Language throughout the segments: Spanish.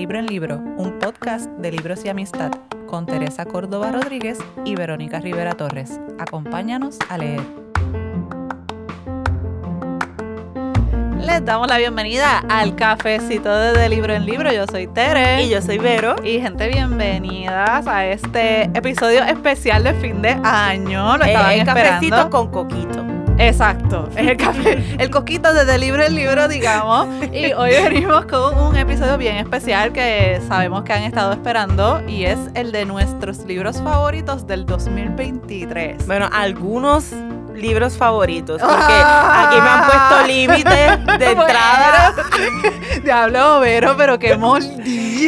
Libro en Libro, un podcast de libros y amistad con Teresa Córdoba Rodríguez y Verónica Rivera Torres. Acompáñanos a leer. Les damos la bienvenida al cafecito de, Libro en Libro. Yo soy Tere. Y yo soy Vero. Y gente, bienvenidas a este episodio especial de fin de año. Lo estaban el esperando. cafecito con coquito. Exacto, es el café, el coquito desde libro en libro, digamos. Y hoy venimos con un episodio bien especial que sabemos que han estado esperando y es el de nuestros libros favoritos del 2023. Bueno, algunos libros favoritos, porque aquí me han puesto límites de entrada. Diablo, Vero, pero qué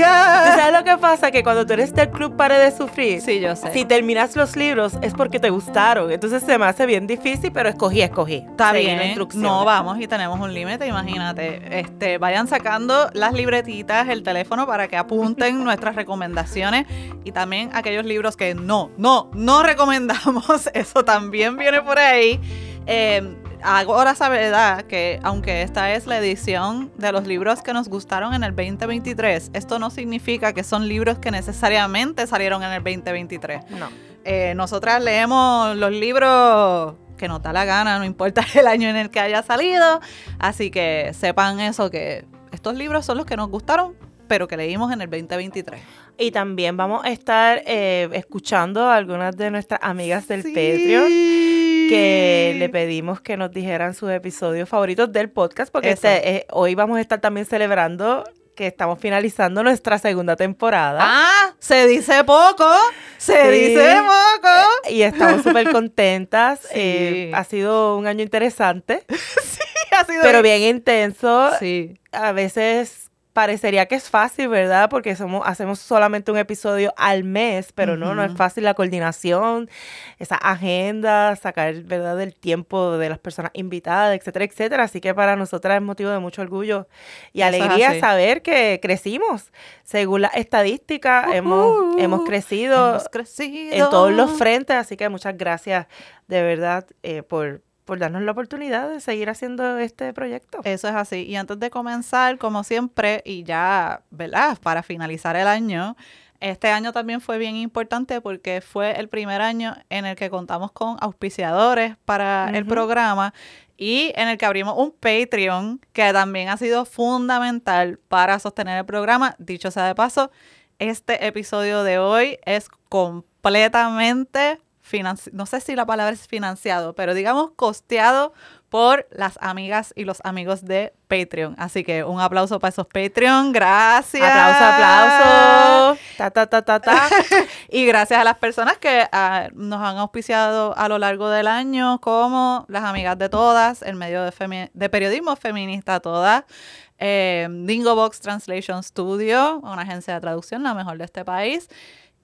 moldía. ¿Sabes lo que pasa? Que cuando tú eres del club Pare de Sufrir, Sí, yo sé. si terminas los libros es porque te gustaron. Entonces se me hace bien difícil, pero escogí, escogí. Está Seguí la bien, instrucción. no vamos y tenemos un límite, imagínate. Este, vayan sacando las libretitas, el teléfono para que apunten nuestras recomendaciones y también aquellos libros que no, no, no recomendamos. Eso también viene por ahí. Eh, ahora sabe verdad que aunque esta es la edición de los libros que nos gustaron en el 2023, esto no significa que son libros que necesariamente salieron en el 2023. No. Eh, nosotras leemos los libros que nos da la gana, no importa el año en el que haya salido. Así que sepan eso, que estos libros son los que nos gustaron, pero que leímos en el 2023. Y también vamos a estar eh, escuchando a algunas de nuestras amigas del Sí. Patreon que le pedimos que nos dijeran sus episodios favoritos del podcast, porque este, eh, hoy vamos a estar también celebrando que estamos finalizando nuestra segunda temporada. Ah, se dice poco, se Sí. dice poco. Y estamos súper contentas. Sí. Eh, ha sido un año interesante, Ha sido pero bien intenso. Sí. A veces parecería que es fácil, ¿verdad? Porque somos, hacemos solamente un episodio al mes, pero no, no es fácil la coordinación, esa agenda, sacar, ¿verdad?, del tiempo de las personas invitadas, etcétera, etcétera. Así que para nosotras es motivo de mucho orgullo y Eso alegría saber que crecimos. Según las estadísticas, hemos, crecido Hemos crecido. en todos los frentes, así que muchas gracias de verdad eh, por, por darnos la oportunidad de seguir haciendo este proyecto. Eso es así. Y antes de comenzar, como siempre, y ya, ¿verdad? Para finalizar el año, este año también fue bien importante porque fue el primer año en el que contamos con auspiciadores para el programa y en el que abrimos un Patreon que también ha sido fundamental para sostener el programa. Dicho sea de paso, este episodio de hoy es completamente no sé si la palabra es financiado, pero digamos costeado por las amigas y los amigos de Patreon. Así que un aplauso para esos Patreon, gracias. Aplauso, aplauso. Ta, ta, ta, ta, ta. Y gracias a las personas que ah, nos han auspiciado a lo largo del año, como las amigas de todas, el medio de, femi- de periodismo feminista todas, eh, Dingo Box Translation Studio, una agencia de traducción, la mejor de este país.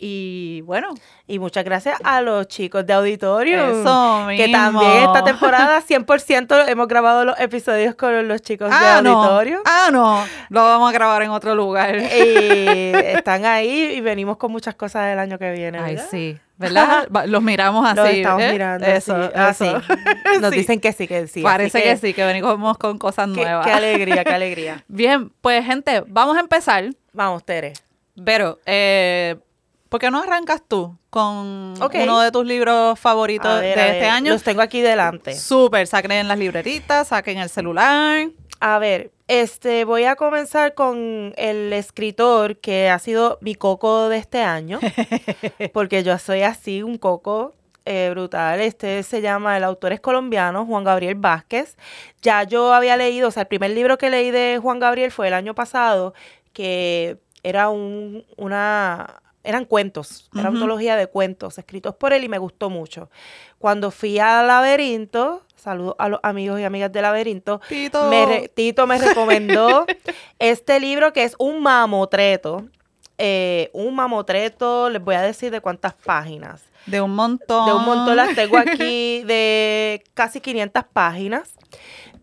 Y bueno, Y muchas gracias a los chicos de auditorio. eso mismo. Que también esta temporada 100% hemos grabado los episodios con los chicos ah, de no. auditorio. Ah, no. Lo vamos a grabar en otro lugar. Y están ahí y venimos con muchas cosas del año que viene. Ay, ¿verdad? sí. ¿Verdad? Los miramos así. Los estamos ¿eh? mirando. Eso, así. eso. Ah. Nos Sí. dicen que sí, que sí. Parece que, sí, que venimos con cosas Qué, nuevas. qué alegría, qué alegría. Bien, pues gente, vamos a empezar. Vamos, Tere. Pero, eh, ¿por qué no arrancas tú con uno de tus libros favoritos ver, de este ver, año? Los tengo aquí delante. Súper, saquen en las libretitas, saquen el celular. A ver, este, voy a comenzar con el escritor que ha sido mi coco de este año, porque yo soy así, un coco eh, brutal. Este se llama, el autor es colombiano, Juan Gabriel Vázquez. Ya yo había leído, o sea, el primer libro que leí de Juan Gabriel fue el año pasado, que era un, una, eran cuentos, era Ujú. antología de cuentos escritos por él y me gustó mucho. Cuando fui al laberinto, saludo a los amigos y amigas del laberinto, Tito. me re- Tito me recomendó este libro que es un mamotreto. eh, un mamotreto, les voy a decir de cuántas páginas. De un montón. De un montón las tengo aquí, de casi 500 páginas.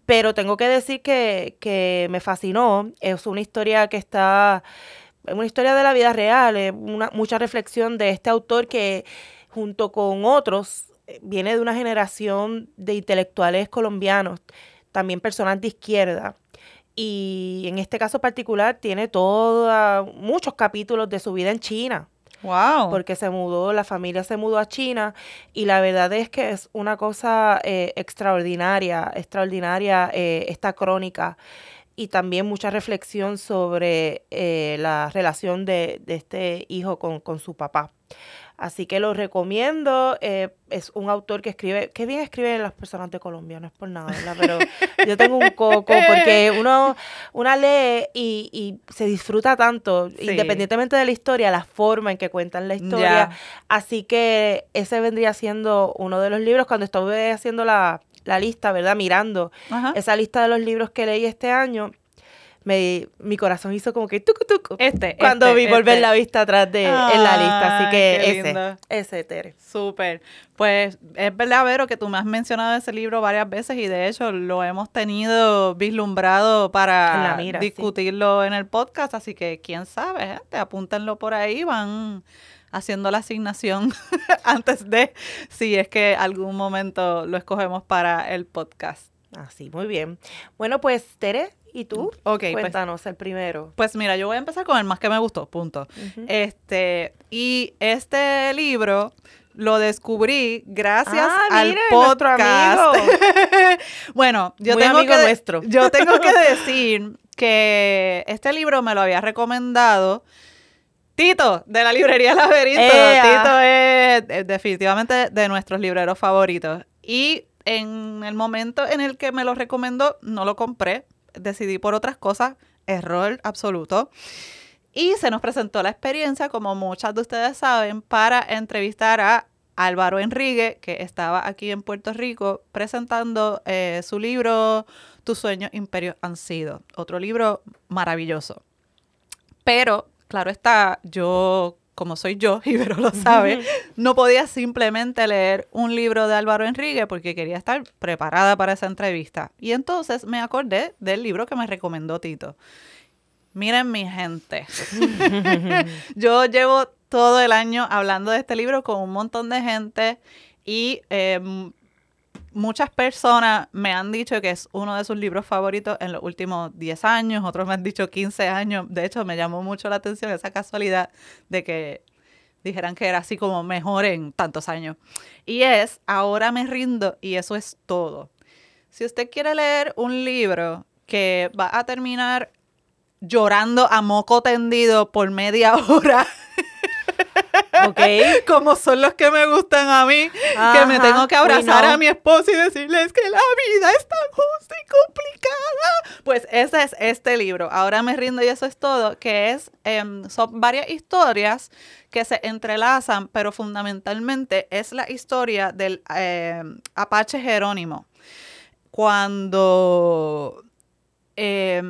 Pero tengo que decir que, que me fascinó. Es una historia que está, es una historia de la vida real, es una, mucha reflexión de este autor que junto con otros eh, viene de una generación de intelectuales colombianos, también personas de izquierda. y en este caso particular tiene todos muchos capítulos de su vida en China. Wow. Porque se mudó, la familia se mudó a China y la verdad es que es una cosa eh, extraordinaria, extraordinaria eh, esta crónica y también mucha reflexión sobre eh, la relación de, de, este hijo con, con su papá. Así que lo recomiendo. Eh, es un autor que escribe, qué bien escriben las personas de Colombia, no es por nada, ¿verdad? Pero yo tengo un coco porque uno una lee y, y se disfruta tanto, independientemente de la historia, la forma en que cuentan la historia. Así que ese vendría siendo uno de los libros. Cuando estuve haciendo la, la lista, ¿verdad? Mirando esa lista de los libros que leí este año me, mi corazón hizo como que tucu tucu. Este, Cuando este, vi volver este. la vista atrás de en la lista. Así que ese, lindo. ese, Tere. Súper. Pues es verdad, Vero, que tú me has mencionado ese libro varias veces y de hecho lo hemos tenido vislumbrado para sí. discutirlo en el podcast, así que quién sabe, gente, apúntenlo por ahí, van haciendo la asignación antes de si es que algún momento lo escogemos para el podcast. Así, muy bien. Bueno, pues, Tere, ¿y tú? Ok, pues, Cuéntanos el primero. pues mira, yo voy a empezar con el más que me gustó, punto. Este, y este libro lo descubrí gracias Ah, al podcast. amigo. bueno, yo Muy tengo amigo que de- nuestro. yo tengo que decir que este libro me lo había recomendado Tito de la librería Laberinto. ¡Ea! Tito es eh, definitivamente de nuestros libreros favoritos y en el momento en el que me lo recomendó no lo compré, decidí por otras cosas, error absoluto. Y se nos presentó la experiencia, como muchas de ustedes saben, para entrevistar a Álvaro Enrique, que estaba aquí en Puerto Rico presentando eh, su libro Tus sueños imperios han sido. Otro libro maravilloso. Pero, claro está, yo, como soy yo, y Vero lo sabe, no podía simplemente leer un libro de Álvaro Enrique porque quería estar preparada para esa entrevista. Y entonces me acordé del libro que me recomendó Tito. Miren mi gente. Yo llevo todo el año hablando de este libro con un montón de gente y eh, m- muchas personas me han dicho que es uno de sus libros favoritos en los últimos 10 años, otros me han dicho 15 años. De hecho, me llamó mucho la atención esa casualidad de que dijeran que era así como mejor en tantos años. Y es Ahora me rindo y eso es todo. Si usted quiere leer un libro que va a terminar llorando a moco tendido por media hora, Ok. como son los que me gustan a mí, que me tengo que abrazar no. a mi esposo y decirles que la vida es tan justa y complicada. Pues ese es este libro. Ahora me rindo y eso es todo, que es, em, son varias historias que se entrelazan, pero fundamentalmente es la historia del em, Apache Jerónimo. Cuando eh,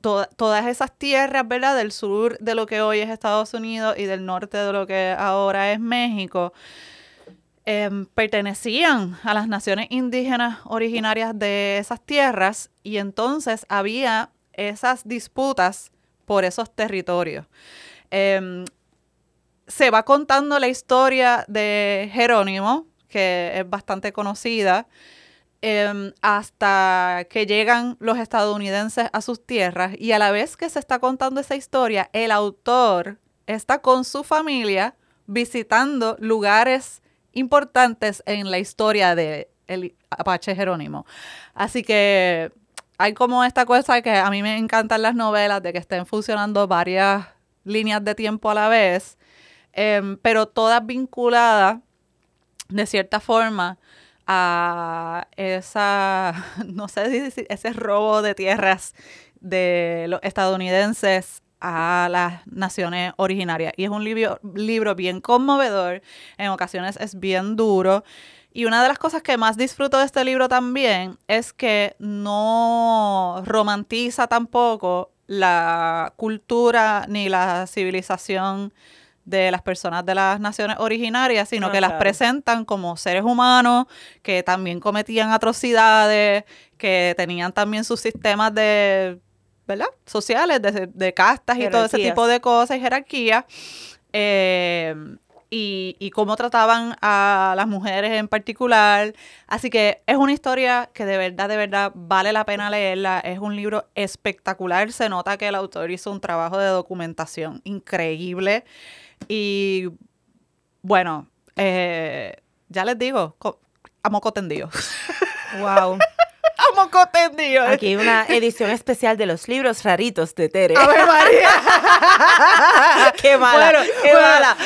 to- todas esas tierras, ¿verdad? Del sur de lo que hoy es Estados Unidos y del norte de lo que ahora es México, em, pertenecían a las naciones indígenas originarias de esas tierras y entonces había esas disputas por esos territorios. Em, se va contando la historia de Jerónimo, que es bastante conocida, em, hasta que llegan los estadounidenses a sus tierras y a la vez que se está contando esa historia, el autor está con su familia visitando lugares importantes en la historia de el Apache Jerónimo. Así que hay como esta cosa que a mí me encantan las novelas de que estén funcionando varias líneas de tiempo a la vez, em, pero todas vinculadas de cierta forma a esa, no sé si ese robo de tierras de los estadounidenses a las naciones originarias. Y es un libro, libro bien conmovedor, en ocasiones es bien duro. Y una de las cosas que más disfruto de este libro también es que no romantiza tampoco la cultura ni la civilización de las personas de las naciones originarias, sino Ah, que las claro. presentan como seres humanos que también cometían atrocidades, que tenían también sus sistemas de, ¿verdad? Sociales, de, de castas y todo ese Jerarquías. tipo de cosas y jerarquía. Eh, y, y cómo trataban a las mujeres en particular. Así que es una historia que de verdad, de verdad vale la pena leerla. Es un libro espectacular. Se nota que el autor hizo un trabajo de documentación increíble. Y bueno, eh, ya les digo, a moco tendido. Wow. a moco tendido. Aquí hay una edición especial de los libros raritos de Tere. ¡Ave María! qué mala, Bueno, qué bueno, mala.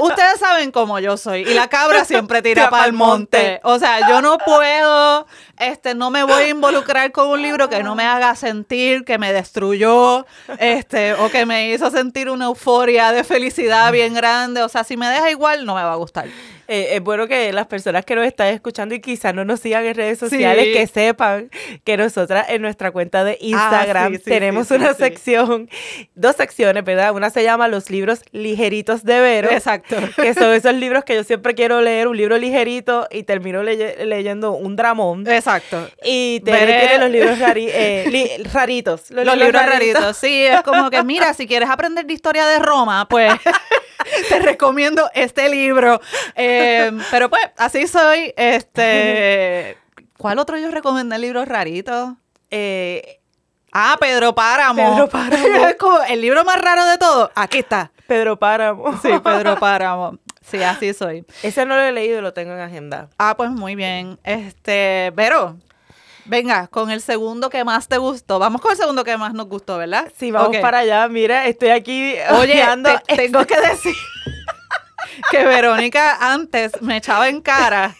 Ustedes saben cómo yo soy. Y la cabra siempre tira para el monte. O sea, yo no puedo, este, no me voy a involucrar con un libro que no me haga sentir que me destruyó, este, o que me hizo sentir una euforia de felicidad bien grande. O sea, si me deja igual, no me va a gustar. Eh, es bueno que las personas que nos están escuchando y quizás no nos sigan en redes sociales, Sí. que sepan que nosotras en nuestra cuenta de Instagram sí, sí, tenemos una sección, dos secciones, ¿verdad? Una se llama Los libros ligeritos de Vero. Exacto. Que son esos libros que yo siempre quiero leer, un libro ligerito y termino leye- leyendo un dramón. Exacto. Y tiene los libros rari- eh, li- raritos. Los, libros raritos. Sí, es como que, mira, si quieres aprender de historia de Roma, pues te recomiendo este libro. Eh, pero pues, así soy. Este. ¿Cuál otro yo recomendé libros raritos? Eh, Ah, Pedro Páramo. Pedro Páramo. es como el libro más raro de todo. Aquí está. Pedro Páramo. Sí, Pedro Páramo. Sí, así soy. Ese no lo he leído y lo tengo en agenda. Ah, pues muy bien. Este, Vero, venga, con el segundo que más te gustó. Vamos con el segundo que más nos gustó, ¿verdad? Sí, vamos para allá. Mira, estoy aquí Oye, te- tengo que decir que Verónica antes me echaba en cara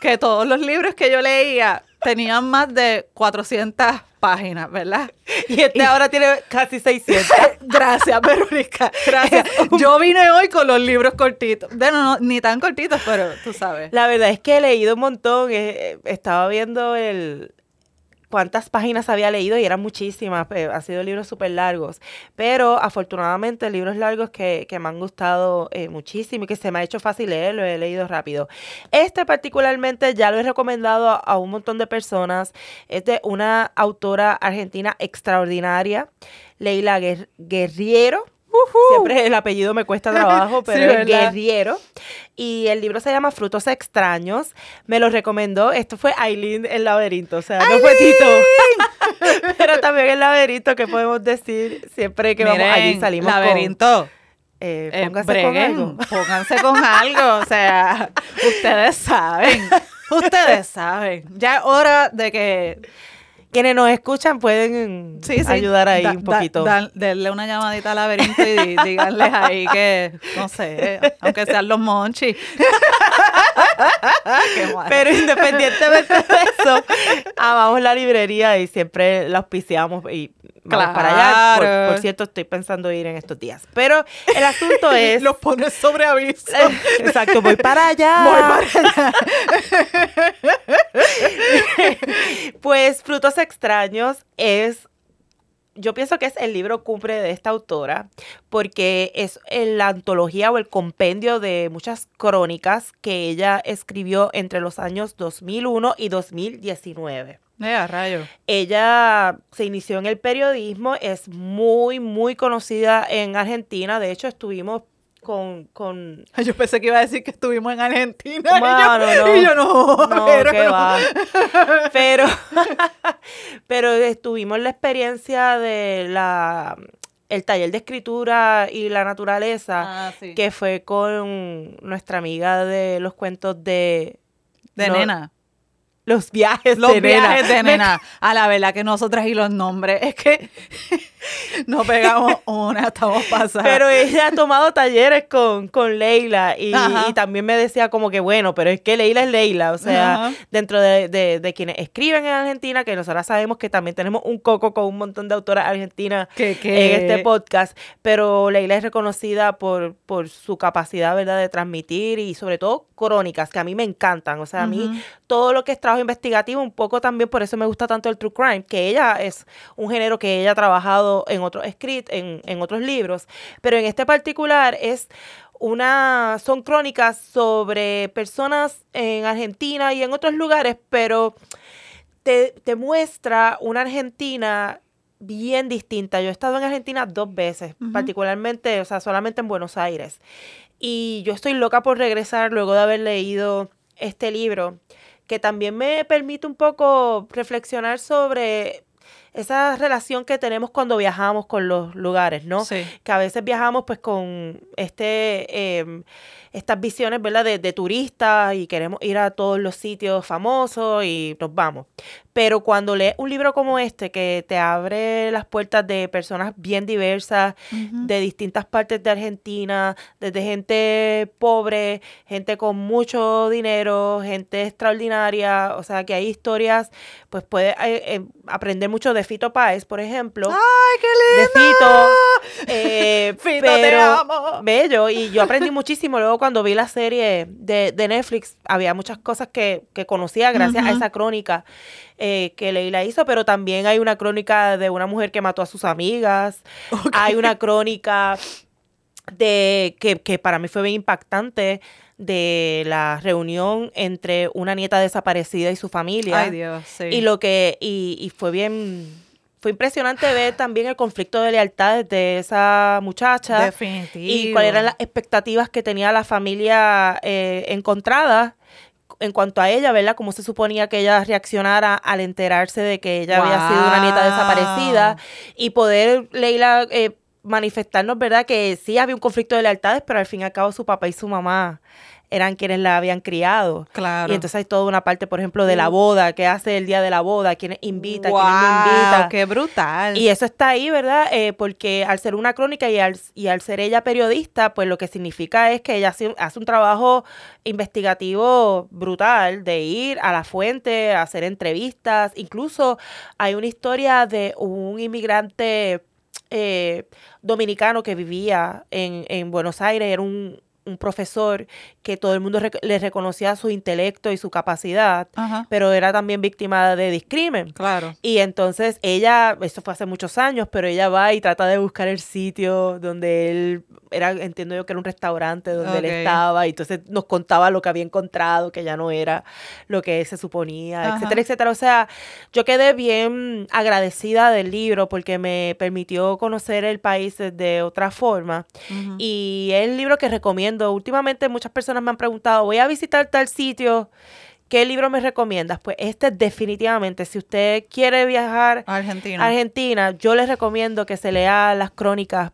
que todos los libros que yo leía tenían más de 400 páginas, ¿verdad? Y este ahora tiene casi 600. Gracias, Verónica. Gracias. Yo vine hoy con los libros cortitos. Bueno, no, ni tan cortitos, pero tú sabes. La verdad es que he leído un montón. estaba viendo el cuántas páginas había leído y eran muchísimas. eh, Han sido libros súper largos. Pero afortunadamente libros largos que, que me han gustado eh, muchísimo y que se me ha hecho fácil leer, lo he leído rápido. Este particularmente ya lo he recomendado a, a un montón de personas. Es de una autora argentina extraordinaria, Leila Guer- Guerriero. Siempre el apellido me cuesta trabajo, Sí, pero es ¿verdad? Guerriero. Y el libro se llama Frutos Extraños. Me lo recomendó. Esto fue Aileen el laberinto. O sea, no fue Tito. pero también el laberinto, que podemos decir siempre que vamos allí salimos con... laberinto. Eh, Eh, póngase breguen, con algo. Pónganse con algo. O sea, ustedes saben. Ustedes saben. Ya es hora de que Quienes nos escuchan pueden sí, sí, ayudar ahí da- un da- poquito. da- denle una llamadita al laberinto y díganles ahí que, no sé, aunque sean los monchis. Pero independientemente de eso, amamos la librería y siempre la auspiciamos y vamos para allá. Por, Claro. por cierto, estoy pensando ir en estos días. Pero el asunto es... los pones sobre aviso. Exacto, voy para allá. Voy para pues Frutos Extraños es, yo pienso que es el libro cumbre de esta autora, porque es en la antología o el compendio de muchas crónicas que ella escribió entre los años 2001 y 2019. Eh, a rayo. Ella se inició en el periodismo, es muy, muy conocida en Argentina. De hecho, estuvimos con, con Yo pensé que iba a decir que estuvimos en Argentina. Y, yo, no. y yo no. No, pero qué no. va. Pero, pero estuvimos la experiencia de la el taller de escritura y la naturaleza, Ah, sí. que fue con nuestra amiga de los cuentos de De no, nena. Los viajes Los de nena. viajes de nena. A la verdad que nosotras y los nombres. Es que no pegamos una, estamos pasadas. Pero ella ha tomado talleres con, con Leila y, también me decía como que bueno, pero es que Leila es Leila, o sea, Ajá. dentro de, de- de quienes escriben en Argentina, que nosotras sabemos que también tenemos un coco con un montón de autoras argentinas Que- que- en este podcast, pero Leila es reconocida por, por su capacidad, ¿verdad?, de transmitir y sobre todo crónicas, que a mí me encantan, o sea, a mí. Todo lo que es trabajo investigativo, un poco también por eso me gusta tanto el true crime, que ella es un género que ella ha trabajado en otros script, en, en otros libros, pero en este particular es una, son crónicas sobre personas en Argentina y en otros lugares, pero te, te muestra una Argentina bien distinta. Yo he estado en Argentina dos veces, particularmente, o sea, solamente en Buenos Aires. Y yo estoy loca por regresar luego de haber leído este libro, que también me permite un poco reflexionar sobre esa relación que tenemos cuando viajamos con los lugares, ¿no? Sí. Que a veces viajamos pues con este... em, estas visiones, ¿verdad? De, de turistas y queremos ir a todos los sitios famosos y nos vamos. Pero cuando lees un libro como este que te abre las puertas de personas bien diversas, de distintas partes de Argentina, desde gente pobre, gente con mucho dinero, gente extraordinaria, o sea que hay historias, pues puedes eh, eh, aprender mucho de Fito Páez, por ejemplo, ¡Ay, qué de lindo! Fito, eh, Fito, te pero amo. bello y yo aprendí muchísimo. Luego cuando vi la serie de, de Netflix había muchas cosas que, que conocía gracias a esa crónica eh, que Leila hizo pero también hay una crónica de una mujer que mató a sus amigas. Hay una crónica de que, que para mí fue bien impactante de la reunión entre una nieta desaparecida y su familia. Ay, Dios, sí. y lo que, y, y fue bien, fue impresionante ver también el conflicto de lealtades de esa muchacha. Definitivo. y cuáles eran las expectativas que tenía la familia eh, encontrada en cuanto a ella, ¿verdad? Cómo se suponía que ella reaccionara al enterarse de que ella había sido una nieta desaparecida y poder, Leila, eh, manifestarnos, ¿verdad? Que sí había un conflicto de lealtades, pero al fin y al cabo su papá y su mamá eran quienes la habían criado. Claro. Y entonces hay toda una parte, por ejemplo, de la boda, qué hace el día de la boda, quiénes invita, quiénes no invita. qué brutal. Y eso está ahí, ¿verdad? Eh, porque al ser una crónica y al, y al ser ella periodista, pues lo que significa es que ella hace, hace un trabajo investigativo brutal de ir a la fuente, a hacer entrevistas. Incluso hay una historia de un inmigrante eh, dominicano que vivía en, en Buenos Aires, era un, un profesor que todo el mundo rec- le reconocía su intelecto y su capacidad, Ajá. pero era también víctima de discrimen. Claro. Y entonces ella, esto fue hace muchos años, pero ella va y trata de buscar el sitio donde él, era, entiendo yo que era un restaurante donde él estaba, y entonces nos contaba lo que había encontrado, que ya no era lo que se suponía, Ajá. etcétera, etcétera. O sea, yo quedé bien agradecida del libro porque me permitió conocer el país de otra forma. Y es el libro que recomiendo. Últimamente muchas personas me han preguntado, voy a visitar tal sitio, ¿qué libro me recomiendas? Pues este definitivamente, si usted quiere viajar Argentina. a Argentina, yo les recomiendo que se lea las crónicas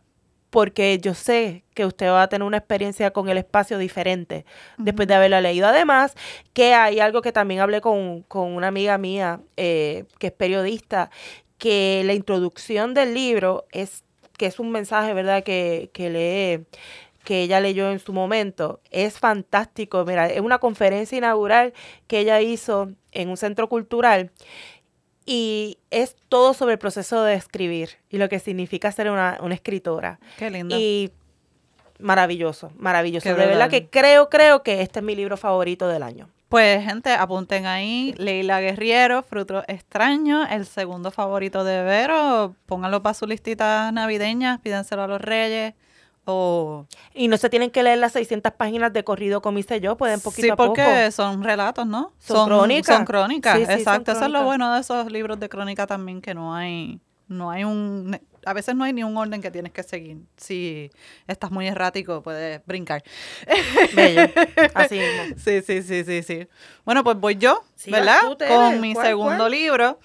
porque yo sé que usted va a tener una experiencia con el espacio diferente después de haberla leído. Además, que hay algo que también hablé con, con una amiga mía eh, que es periodista, que la introducción del libro es que es un mensaje, ¿verdad?, que, que lee que ella leyó en su momento, es fantástico. Mira, es una conferencia inaugural que ella hizo en un centro cultural y es todo sobre el proceso de escribir y lo que significa ser una, una escritora. Qué lindo. Y maravilloso, maravilloso. Qué de verdad brutal. que creo, creo que este es mi libro favorito del año. Pues, gente, apunten ahí. Leila Guerriero, Fruto Extraño, el segundo favorito de Vero. Pónganlo para su listita navideña, pídenselo a los reyes. O... Y no se tienen que leer las 600 páginas de corrido como hice yo, pueden poquito sí, a poco. porque son relatos, ¿no? Son crónicas. Son crónicas, Sí, sí, son exacto. Eso es lo bueno de esos libros de crónica también, que no hay, no hay un, a veces no hay ni un orden que tienes que seguir. Si estás muy errático, puedes brincar. Bello. Así mismo. Sí, sí, sí, sí, sí. Bueno, pues voy yo, ¿verdad? Con mi ¿Cuál, segundo cuál? libro.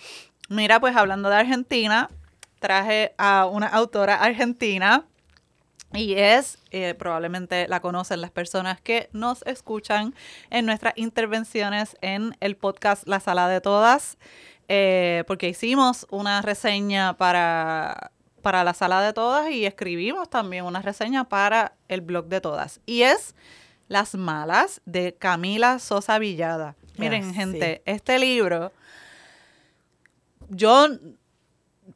Mira, pues hablando de Argentina, traje a una autora argentina y es, eh, probablemente la conocen las personas que nos escuchan en nuestras intervenciones en el podcast La Sala de Todas, eh, porque hicimos una reseña para, para La Sala de Todas y escribimos también una reseña para el blog de todas. Y es Las Malas de Camila Sosa Villada. Miren, Ah, sí. gente, este libro, yo,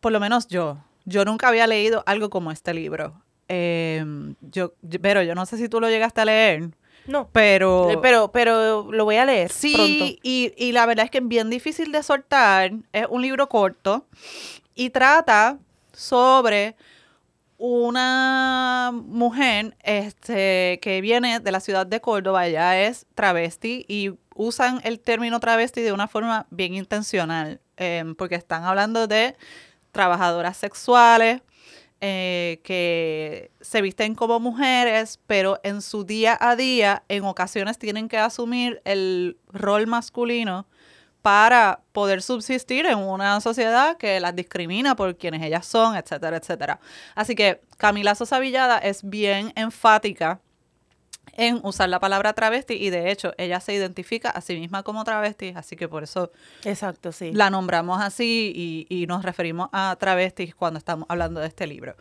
por lo menos yo, yo nunca había leído algo como este libro. Eh, yo, pero yo no sé si tú lo llegaste a leer, No. pero... Eh, Pero, pero lo voy a leer Sí, pronto. y, y la verdad es que es bien difícil de soltar. Es un libro corto y trata sobre una mujer este, que viene de la ciudad de Córdoba, ella es travesti y usan el término travesti de una forma bien intencional, em, porque están hablando de trabajadoras sexuales, eh, que se visten como mujeres, pero en su día a día en ocasiones tienen que asumir el rol masculino para poder subsistir en una sociedad que las discrimina por quienes ellas son, etcétera, etcétera. Así que Camila Sosa Villada es bien enfática en usar la palabra travesti y de hecho ella se identifica a sí misma como travesti, así que por eso Exacto, sí. la nombramos así y, y nos referimos a travestis cuando estamos hablando de este libro.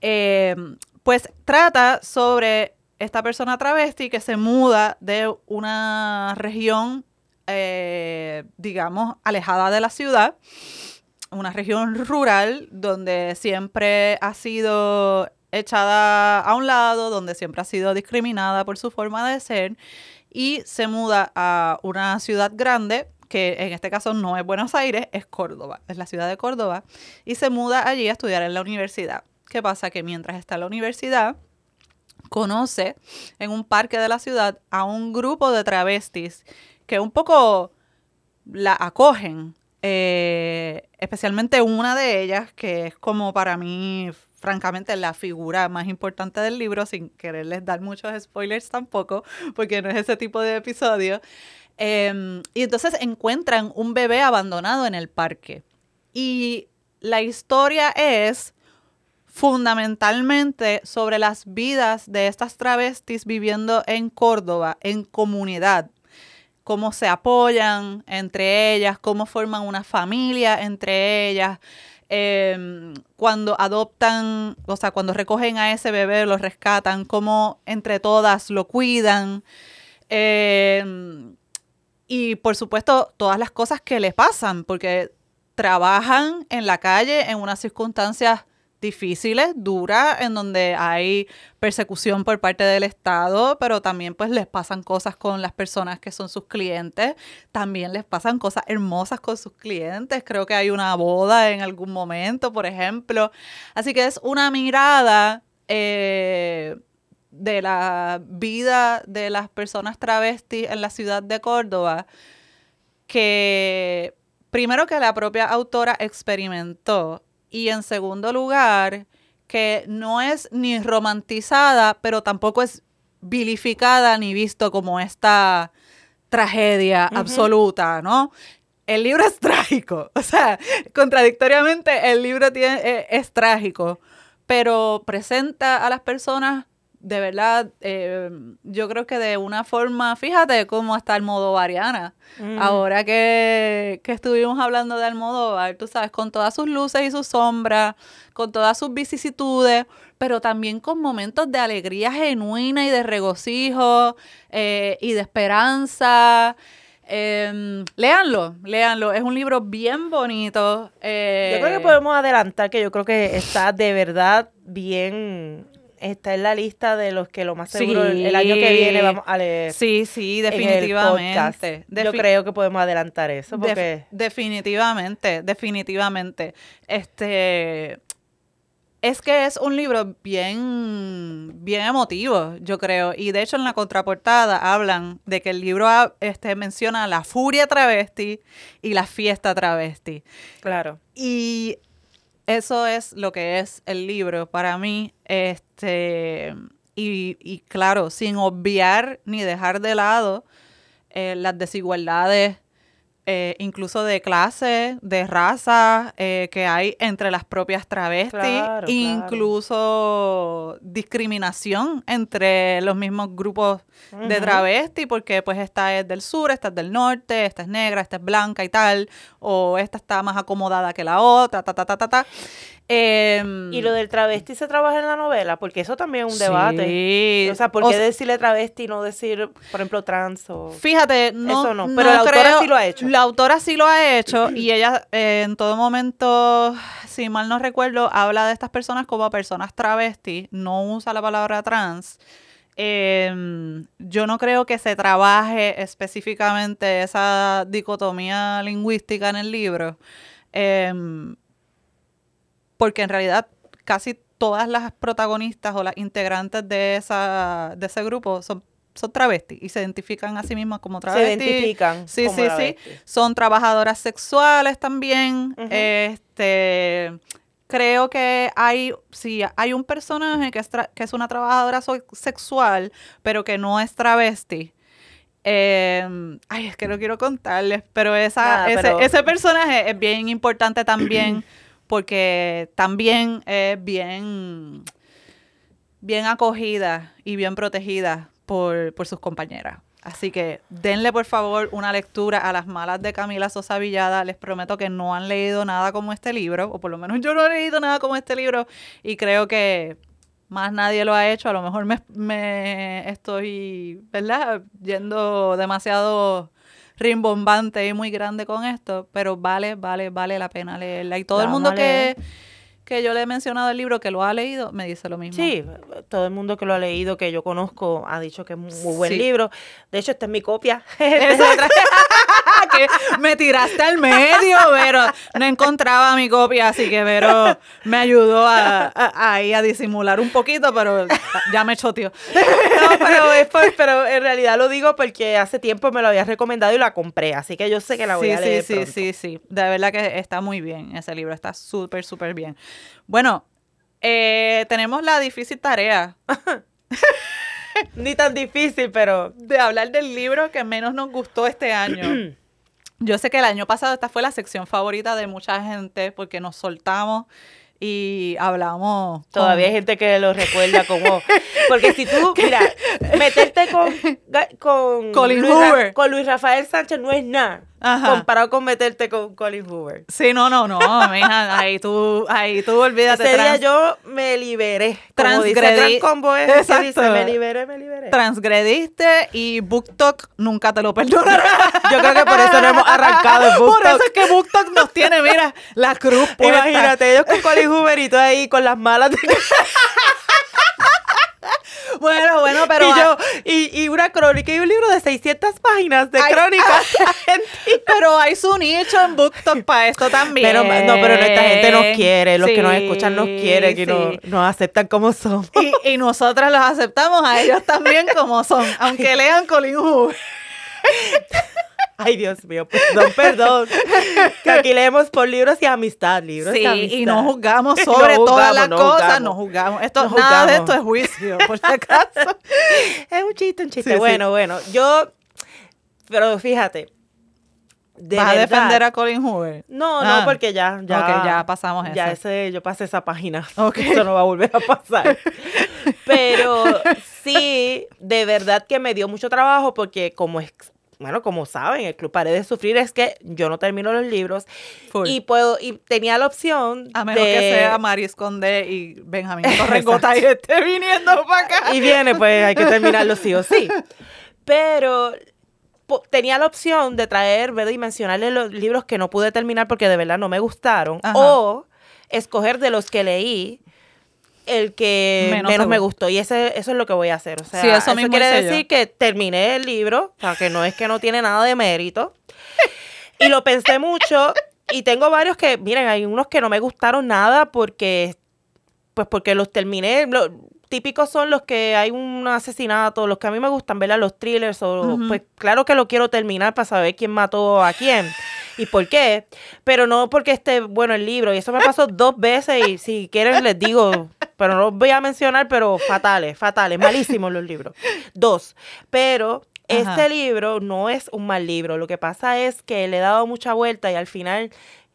Eh, pues trata sobre esta persona travesti que se muda de una región, eh, digamos, alejada de la ciudad, una región rural donde siempre ha sido echada a un lado, donde siempre ha sido discriminada por su forma de ser y se muda a una ciudad grande que en este caso no es Buenos Aires, es Córdoba, es la ciudad de Córdoba, y se muda allí a estudiar en la universidad. ¿Qué pasa? Que mientras está en la universidad, conoce en un parque de la ciudad a un grupo de travestis que un poco la acogen, eh, especialmente una de ellas, que es como para mí francamente la figura más importante del libro, sin quererles dar muchos spoilers tampoco, porque no es ese tipo de episodio. Eh, y entonces encuentran un bebé abandonado en el parque. Y la historia es fundamentalmente sobre las vidas de estas travestis viviendo en Córdoba, en comunidad, cómo se apoyan entre ellas, cómo forman una familia entre ellas, eh, cuando adoptan, o sea, cuando recogen a ese bebé, lo rescatan, cómo entre todas lo cuidan. Eh, y por supuesto, todas las cosas que les pasan, porque trabajan en la calle en unas circunstancias difíciles, duras, en donde hay persecución por parte del Estado, pero también pues les pasan cosas con las personas que son sus clientes, también les pasan cosas hermosas con sus clientes, creo que hay una boda en algún momento, por ejemplo, así que es una mirada eh, de la vida de las personas travestis en la ciudad de Córdoba que primero que la propia autora experimentó y en segundo lugar, que no es ni romantizada, pero tampoco es vilificada ni visto como esta tragedia uh -huh. absoluta, ¿no? El libro es trágico, o sea, contradictoriamente el libro tiene, eh, es trágico, pero presenta a las personas de verdad, eh, yo creo que de una forma, fíjate cómo está el modo variana. Mm. Ahora que, que, estuvimos hablando de Almodóvar, tú sabes, con todas sus luces y sus sombras, con todas sus vicisitudes, pero también con momentos de alegría genuina y de regocijo eh, y de esperanza. Eh, léanlo, léanlo. Es un libro bien bonito. yo creo que podemos adelantar que yo creo que está de verdad bien está en la lista de los que lo más seguro sí. el año que viene vamos a leer. Sí, sí, definitivamente. Defi Yo creo que podemos adelantar eso porque Def definitivamente, definitivamente. Este es que es un libro bien, bien emotivo, yo creo. Y de hecho en la contraportada hablan de que el libro este, menciona la furia travesti y la fiesta travesti. Claro. Y eso es lo que es el libro para mí. Este, y, y claro, sin obviar ni dejar de lado eh, las desigualdades, eh, incluso de clase, de raza, eh, que hay entre las propias travestis, Claro, incluso discriminación entre los mismos grupos de travesti, porque pues esta es del sur, esta es del norte, esta es negra, esta es blanca y tal, o esta está más acomodada que la otra, ta, ta, ta, ta, ta. Em, Y lo del travesti se trabaja en la novela, porque eso también es un debate. sí. O sea, ¿por O qué sea, decirle travesti y no decir, por ejemplo, trans o...? Fíjate, no, Eso no, pero la autora creo- sí lo ha hecho. La autora sí lo ha hecho y ella eh, en todo momento, si mal no recuerdo, habla de estas personas como personas travestis, no usa la palabra trans. Em, yo no creo que se trabaje específicamente esa dicotomía lingüística en el libro, em, porque en realidad casi todas las protagonistas o las integrantes de, esa, de ese grupo son, son travestis y se identifican a sí mismas como Se travestis. identifican Sí, como sí, sí. Son trabajadoras sexuales también. Este creo que hay, sí, hay un personaje que es, tra- que es una trabajadora so- sexual, pero que no es travesti. Eh, ay, es que no quiero contarles, pero, esa, Nada, ese, pero- ese personaje es bien importante también porque también es bien, bien acogida y bien protegida por, por sus compañeras. Así que denle por favor una lectura a las malas de Camila Sosa Villada. Les prometo que no han leído nada como este libro, o por lo menos yo no he leído nada como este libro y creo que más nadie lo ha hecho. A lo mejor me, me estoy, ¿verdad? Yendo demasiado rimbombante y muy grande con esto, pero vale, vale, vale la pena leerla. Y todo el mundo que, que yo le he mencionado el libro, que lo ha leído, me dice lo mismo. Sí, todo el mundo que lo ha leído, que yo conozco, ha dicho que es un muy buen Sí. libro. De hecho, esta es mi copia. Que me tiraste al medio, pero no encontraba mi copia, así que Vero me ayudó a, a- a disimular un poquito, pero ya me choteó. No, pero, es por- pero en realidad lo digo porque hace tiempo me lo habías recomendado y la compré, así que yo sé que la voy sí, a leer sí, pronto. sí, sí, sí. De verdad que está muy bien ese libro, está súper, súper bien. Bueno, eh, tenemos la difícil tarea Ni tan difícil, pero de hablar del libro que menos nos gustó este año. Yo sé que el año pasado esta fue la sección favorita de mucha gente porque nos soltamos y hablamos. con- todavía hay gente que lo recuerda como... Porque si tú, mira, meterte con, con, Colin Luis Ra- con Luis Rafael Sánchez no es nada Ajá. comparado con meterte con Colin Hoover. Sí, no, no, no, mija, ahí tú, ahí tú olvídate. Ese día yo me liberé. Como dice Transgredí- Gran Combo, es que Exacto. dice, me liberé, me liberé. transgrediste y BookTok nunca te lo perdonará. Yo creo que por eso no hemos arrancado el Por BookTok. eso es que BookTok nos tiene, mira, la cruz puesta. Imagínate, ellos con Colin Hoover y tú ahí con las malas. Bueno, bueno, pero... y yo, y, y una crónica y un libro de 600 páginas de crónicas. Pero hay su nicho en BookTok para esto también. Pero, no, pero esta gente nos quiere, los que nos escuchan nos quieren, que nos, sí. nos aceptan como somos. Y, y nosotras los aceptamos a ellos también como son, aunque lean Colin Hoover. Ay, Dios mío, perdón, perdón. Que aquí leemos por libros y amistad, libros Sí, y amistad. y no juzgamos No sobre todas juzgamos, las no cosas, no juzgamos. Esto, No nada de esto es juicio, por si acaso. Es un chiste, un chiste. Sí, sí. bueno, bueno, yo, pero fíjate. De ¿Vas a defender a Colin Hoover? No, Ah. no, porque ya, ya. Ok, ya pasamos Ya eso. ese, yo pasé esa página. Ok. Eso no va a volver a pasar. Pero sí, de verdad que me dio mucho trabajo porque como es, bueno, como saben, el Club Paredes de Sufrir es que yo no termino los libros Full. y puedo, y tenía la opción a menos de- que sea Mari Esconde y Benjamín Torregota y esté viniendo para acá. y viene, pues hay que terminarlo sí o sí. Pero tenía la opción de traer, ¿verdad? Y mencionarle los libros que no pude terminar porque de verdad no me gustaron. Ajá. O escoger de los que leí el que Menos me gustó. Y ese, eso es lo que voy a hacer. O sea, Sí, eso quiere yo. decir que terminé el libro, o sea, que no es que no tiene nada de mérito. y lo pensé mucho. Y tengo varios que, miren, hay unos que no me gustaron nada porque pues porque los terminé. Típicos son los que hay un asesinato, los que a mí me gustan, ¿verdad? Los thrillers, o pues claro que lo quiero terminar para saber quién mató a quién y por qué, pero no porque esté bueno el libro. Y eso me pasó dos veces y si quieren les digo, pero no los voy a mencionar, pero fatales, fatales, malísimos los libros. Dos, pero Ajá. este libro no es un mal libro. Lo que pasa es que le he dado mucha vuelta y al final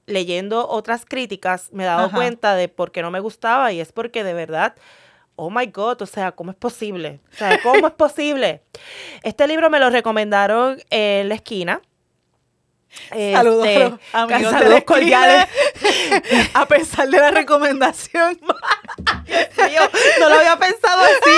leyendo otras críticas me he dado Ajá. cuenta de por qué no me gustaba y es porque de verdad, oh my God, o sea, ¿cómo es posible? O sea, ¿cómo es posible? Este libro me lo recomendaron en la esquina. Saludos Este, amigos saludos cordiales. A pesar de la recomendación. Mío, no lo había pensado así,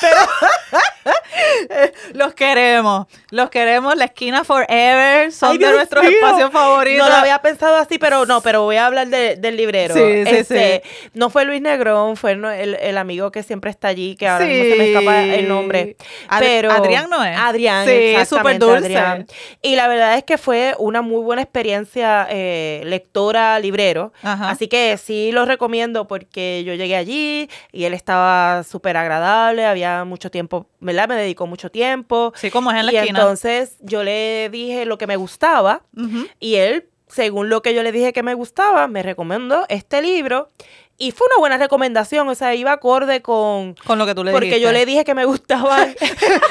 pero Los queremos. Los queremos. La esquina Forever. Son Ay, de Dios nuestros mío. espacios favoritos. No lo había pensado así, pero no, pero voy a hablar de- del librero. Sí, sí, Este, No fue Luis Negrón, fue el, el- amigo que siempre está allí, que ahora mismo se me escapa el nombre. Ad- Pero Adrián no es. Adrián, Sí, súper dulce. Adrián. Y la verdad es que fue una muy buena experiencia eh, lectora librero. Ajá. Así que sí lo recomiendo porque yo llegué allí y él estaba súper agradable, había mucho tiempo, ¿verdad? Me dedicó mucho tiempo. Sí, como es en la y esquina. entonces yo le dije lo que me gustaba y él según lo que yo le dije que me gustaba, me recomendó este libro. Y fue una buena recomendación, o sea, iba acorde con... Con lo que tú le Porque dijiste. yo le dije que me gustaba.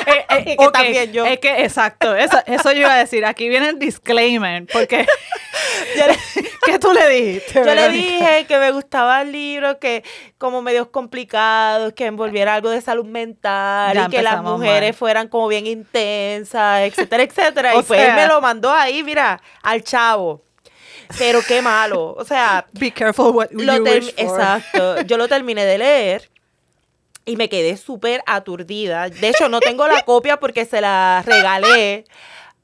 Eh, eh, que también yo. Es que, exacto, eso, eso yo iba a decir. Aquí viene el disclaimer, porque... le, ¿Qué tú le dijiste? yo le dije que me gustaban libros que como medios complicados, que envolviera algo de salud mental Ya y que las mujeres mal. fueran como bien intensas, etcétera, etcétera. Y pues sea- él me lo mandó ahí, mira, al chavo. Pero qué malo. O sea, Be careful what you wish for. Exacto. Yo lo terminé de leer y me quedé súper aturdida. De hecho, no tengo la copia porque se la regalé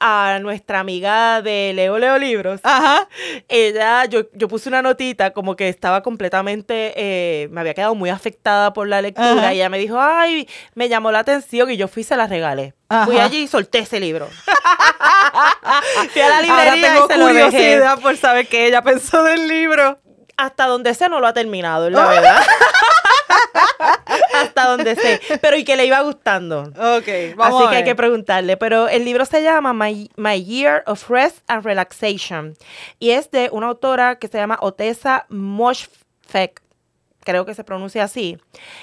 a nuestra amiga de Leo Leo Libros. Ajá. Ella, yo, yo puse una notita como que estaba completamente, eh, me había quedado muy afectada por la lectura Ajá. y ella me dijo, ay, me llamó la atención y yo fui y se la regalé. Fui Ajá. allí y solté ese libro. fui a la Ahora librería tengo y se lo dejé. curiosidad por saber qué ella pensó del libro. hasta donde sé no lo ha terminado, la verdad. hasta donde sé. Pero y que le iba gustando. Ok, vamos Así a que hay que preguntarle. Pero el libro se llama My, My Year of Rest and Relaxation. Y es de una autora que se llama Otessa Moshfegh. Creo que se pronuncia así.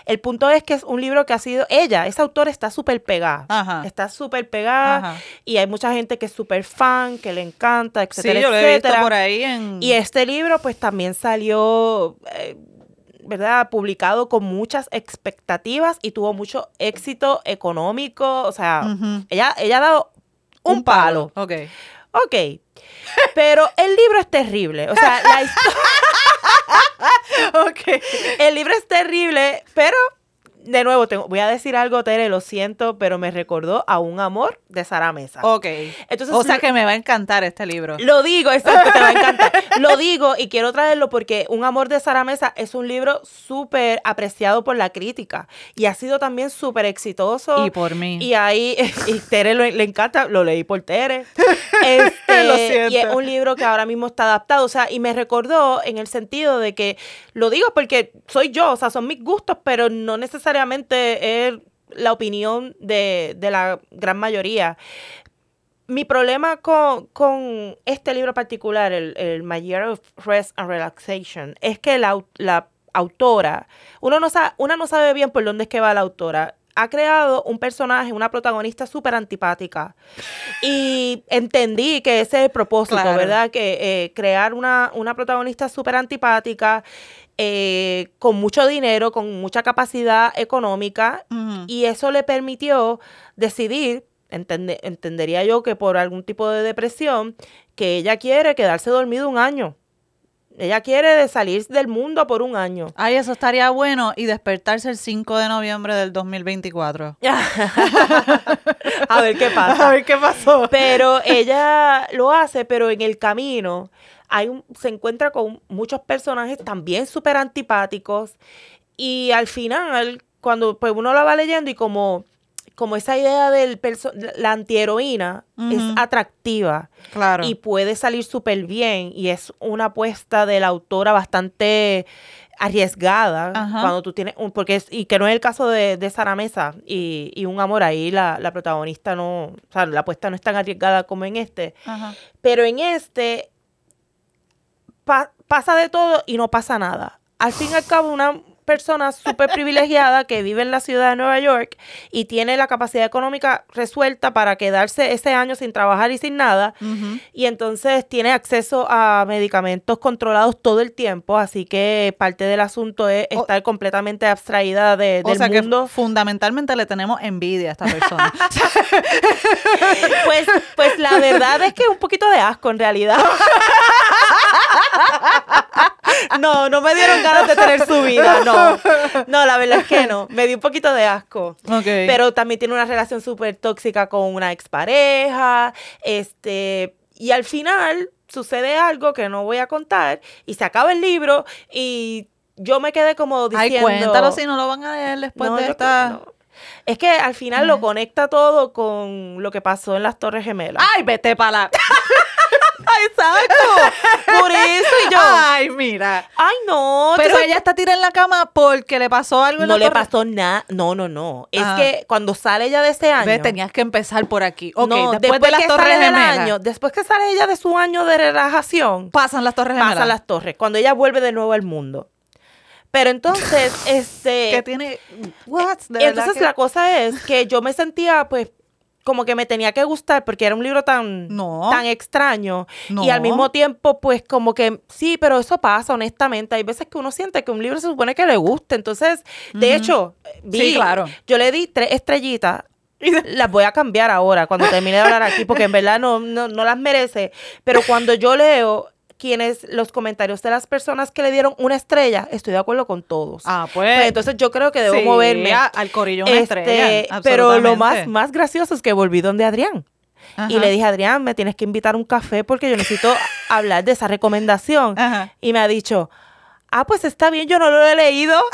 El punto es que es un libro que ha sido. Ella, esa autora está súper pegada. Ajá. Está súper pegada. Ajá. Y hay mucha gente que es súper fan, que le encanta, Sí, etcétera, yo lo he visto etcétera. por ahí en... Y este libro, pues también salió, eh, ¿verdad? Publicado con muchas expectativas y tuvo mucho éxito económico. O sea, ella, ella ha dado un, palo. Ok. Ok. Pero el libro es terrible. O sea, la histo- Ok. el libro es terrible, pero. De nuevo, tengo- voy a decir algo, Tere, lo siento, pero me recordó a un amor de Sara Mesa. Ok. Entonces, o sea que me va a encantar este libro. Lo digo, exacto, te va a encantar. Lo digo y quiero traerlo porque Un amor de Sara Mesa es un libro súper apreciado por la crítica y ha sido también súper exitoso. Y por mí. Y ahí, y Tere lo- le encanta, lo leí por Tere. Este, Lo Y es siento. un libro que ahora mismo está adaptado, o sea, y me recordó en el sentido de que, lo digo porque soy yo, o sea, son mis gustos, pero no necesariamente es la opinión de, de la gran mayoría. Mi problema con, con este libro particular, el, el My Year of Rest and Relaxation, es que la, la autora, uno no sabe, una no sabe bien por dónde es que va la autora. Ha creado un personaje, una protagonista súper antipática. Y entendí que ese es el propósito, Claro. ¿verdad? Que eh, crear una, una protagonista súper antipática, eh, con mucho dinero, con mucha capacidad económica, y eso le permitió decidir, entende- entendería yo que por algún tipo de depresión, que ella quiere quedarse dormida un año. Ella quiere de salir del mundo por un año. Ay, eso estaría bueno y despertarse el 5 de noviembre del 2024. A ver qué A pasa. ver qué pasó. Pero ella lo hace, pero en el camino hay un- se encuentra con muchos personajes también súper antipáticos. Y al final, cuando pues uno la va leyendo y como, como esa idea del perso- la antiheroína es atractiva Claro. y puede salir súper bien y es una apuesta de la autora bastante arriesgada Ajá. cuando tú tienes un porque es, y que no es el caso de, de Sara Mesa y, y un amor ahí la, la protagonista no o sea la apuesta no es tan arriesgada como en este Ajá. pero en este pa- pasa de todo y no pasa nada al fin y al cabo una persona súper privilegiada que vive en la ciudad de Nueva York y tiene la capacidad económica resuelta para quedarse ese año sin trabajar y sin nada y entonces tiene acceso a medicamentos controlados todo el tiempo, así que parte del asunto es O- estar completamente abstraída de, O del sea mundo. que fundamentalmente le tenemos envidia a esta persona. Pues, pues la verdad es que es un poquito de asco en realidad. No, no me dieron ganas de tener su vida, no. No, la verdad es que no. Me dio un poquito de asco. ok. Pero también tiene una relación súper tóxica con una expareja. Este, y al final sucede algo que no voy a contar y se acaba el libro y yo me quedé como Ay, diciendo... cuéntalo si no lo van a leer después No, de esta. Es que al final lo conecta todo con lo que pasó en las Torres Gemelas. Ay, vete para la. Exacto. Por eso y yo. Ay, mira. Ay, no. Pero ella está tirada en la cama porque le pasó algo en no la le torre- pasó nada. No, no, no. Es Ah. que cuando sale ella de ese año. Ve, tenías que empezar por aquí. Ok, no, después, de las que torres sale del año, después que sale ella de su año de relajación, pasan las torres gemelas. pasan las torres. Cuando ella vuelve de nuevo al mundo. Pero entonces, este. que tiene. What? Entonces que- la cosa es que yo me sentía, pues, como que me tenía que gustar porque era un libro tan, No. tan extraño. No. Y al mismo tiempo, pues, como que sí, pero eso pasa, honestamente. Hay veces que uno siente que un libro se supone que le guste. Entonces, de hecho, vi, Sí, claro. yo le di tres estrellitas. Las voy a cambiar ahora cuando termine de hablar aquí porque en verdad no, no, no las merece. Pero cuando yo leo quienes los comentarios de las personas que le dieron una estrella, estoy de acuerdo con todos. Ah, pues. Pues entonces yo creo que debo sí, moverme. a- al corillo una Este, estrella. pero lo más, más gracioso es que volví donde Adrián. Y le dije, Adrián, me tienes que invitar a un café porque yo necesito hablar de esa recomendación. Ajá. Y me ha dicho, ah, pues está bien, yo no lo he leído.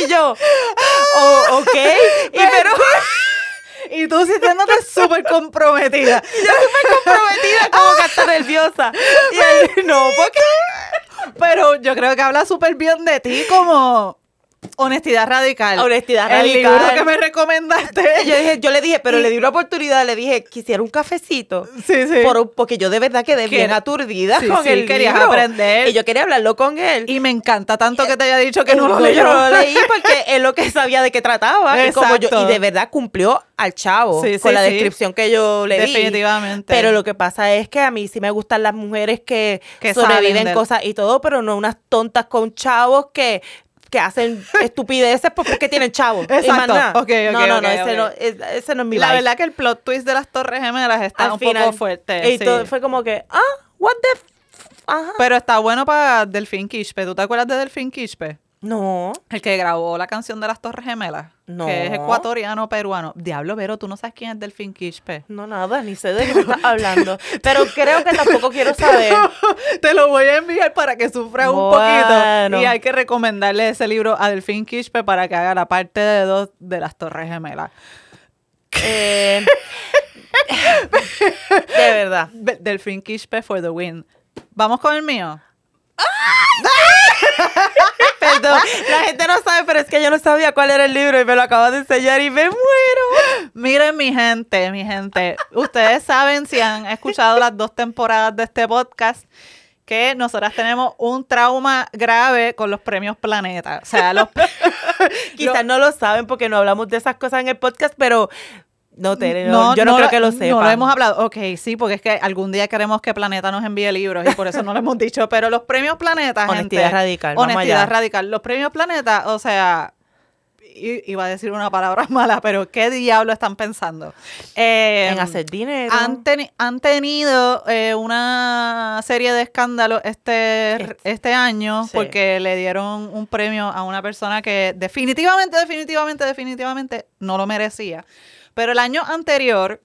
y yo, oh, ok. Y pero Y tú sintiéndote súper comprometida. yo súper comprometida, como que hasta nerviosa. Y él, no, porque Pero yo creo que habla súper bien de ti como honestidad radical. Honestidad El radical. libro que me recomendaste. yo, dije, yo le dije, pero le di una oportunidad, le dije, quisiera un cafecito. Sí, sí. Por- porque yo de verdad quedé bien aturdida Sí, con sí, el querías libro. aprender. Y yo quería hablarlo con él. Y me encanta tanto que te haya dicho que no lo Yo leyó. no lo leí porque es lo que sabía de qué trataba. Y, como yo- y de verdad cumplió al chavo Sí, con la descripción que yo le di. Definitivamente. Pero lo que pasa es que a mí sí me gustan las mujeres que, sobreviven cosas y todo, pero no unas tontas con chavos que que hacen estupideces pues, porque tienen chavos. Exacto. nada. Ok, ok, no, no, no, ese no, es- ese no es mi La verdad que el plot twist de las Torres Gemelas está Al un final. poco fuerte. Y sí. todo fue como que, ah, what the f Ajá. Pero está bueno para Delfín Quispe. ¿Tú te acuerdas de Delfín Quispe? No. El que grabó la canción de las Torres Gemelas. No. Que es ecuatoriano peruano. Diablo, Vero, tú no sabes quién es Delfín Quispe. No, nada, ni sé de qué estás hablando. Pero creo que tampoco quiero saber. Te lo voy a enviar para que sufras un poquito. Y hay que recomendarle ese libro a Delfín Quispe para que haga la parte de dos de las Torres Gemelas. Eh, de verdad. Delfín Quispe for the win. ¿Vamos con el mío? Perdón, la gente no sabe, pero es que yo no sabía cuál era el libro y me lo acabas de enseñar y me muero. Miren, mi gente, mi gente. Ustedes saben, si han escuchado las dos temporadas de este podcast, que nosotras tenemos un trauma grave con los premios Planeta. O sea, los. Quizás no lo saben porque no hablamos de esas cosas en el podcast, pero no, Tere, no, No, yo no, creo que lo sepan. No lo hemos hablado. Ok, sí, porque es que algún día queremos que Planeta nos envíe libros y por eso no lo hemos dicho. Pero los premios Planeta, Honestidad gente, radical, Honestidad radical. Los premios Planeta, o sea, iba a decir una palabra mala, pero ¿qué diablo están pensando? Eh, En hacer dinero. Han, teni- han tenido eh, una serie de escándalos este, Este- este año sí. porque le dieron un premio a una persona que definitivamente, definitivamente, definitivamente no lo merecía. Pero el año anterior,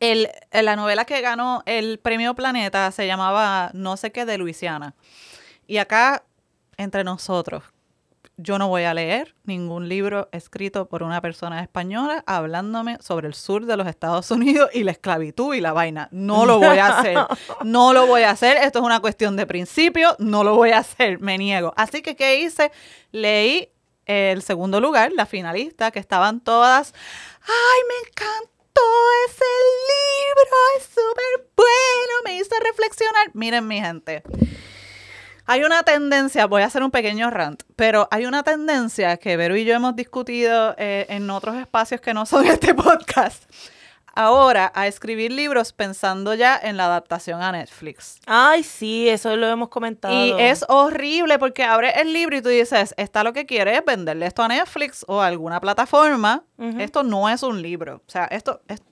el, la novela que ganó el premio Planeta se llamaba No sé qué de Luisiana. Y acá, entre nosotros, yo no voy a leer ningún libro escrito por una persona española hablándome sobre el sur de los Estados Unidos y la esclavitud y la vaina. No lo voy a hacer. No lo voy a hacer. Esto es una cuestión de principio. No lo voy a hacer. Me niego. Así que, ¿qué hice? Leí el segundo lugar, la finalista, que estaban todas. ¡Ay, me encantó ese libro! Es súper bueno. Me hizo reflexionar. Miren, mi gente. Hay una tendencia, voy a hacer un pequeño rant, pero hay una tendencia que Vero y yo hemos discutido eh, en otros espacios que no son este podcast. Ahora, a escribir libros pensando ya en la adaptación a Netflix. Ay, sí, eso lo hemos comentado. Y es horrible porque abres el libro y tú dices, está lo que quieres, venderle esto a Netflix o a alguna plataforma. Esto no es un libro. O sea, esto, es-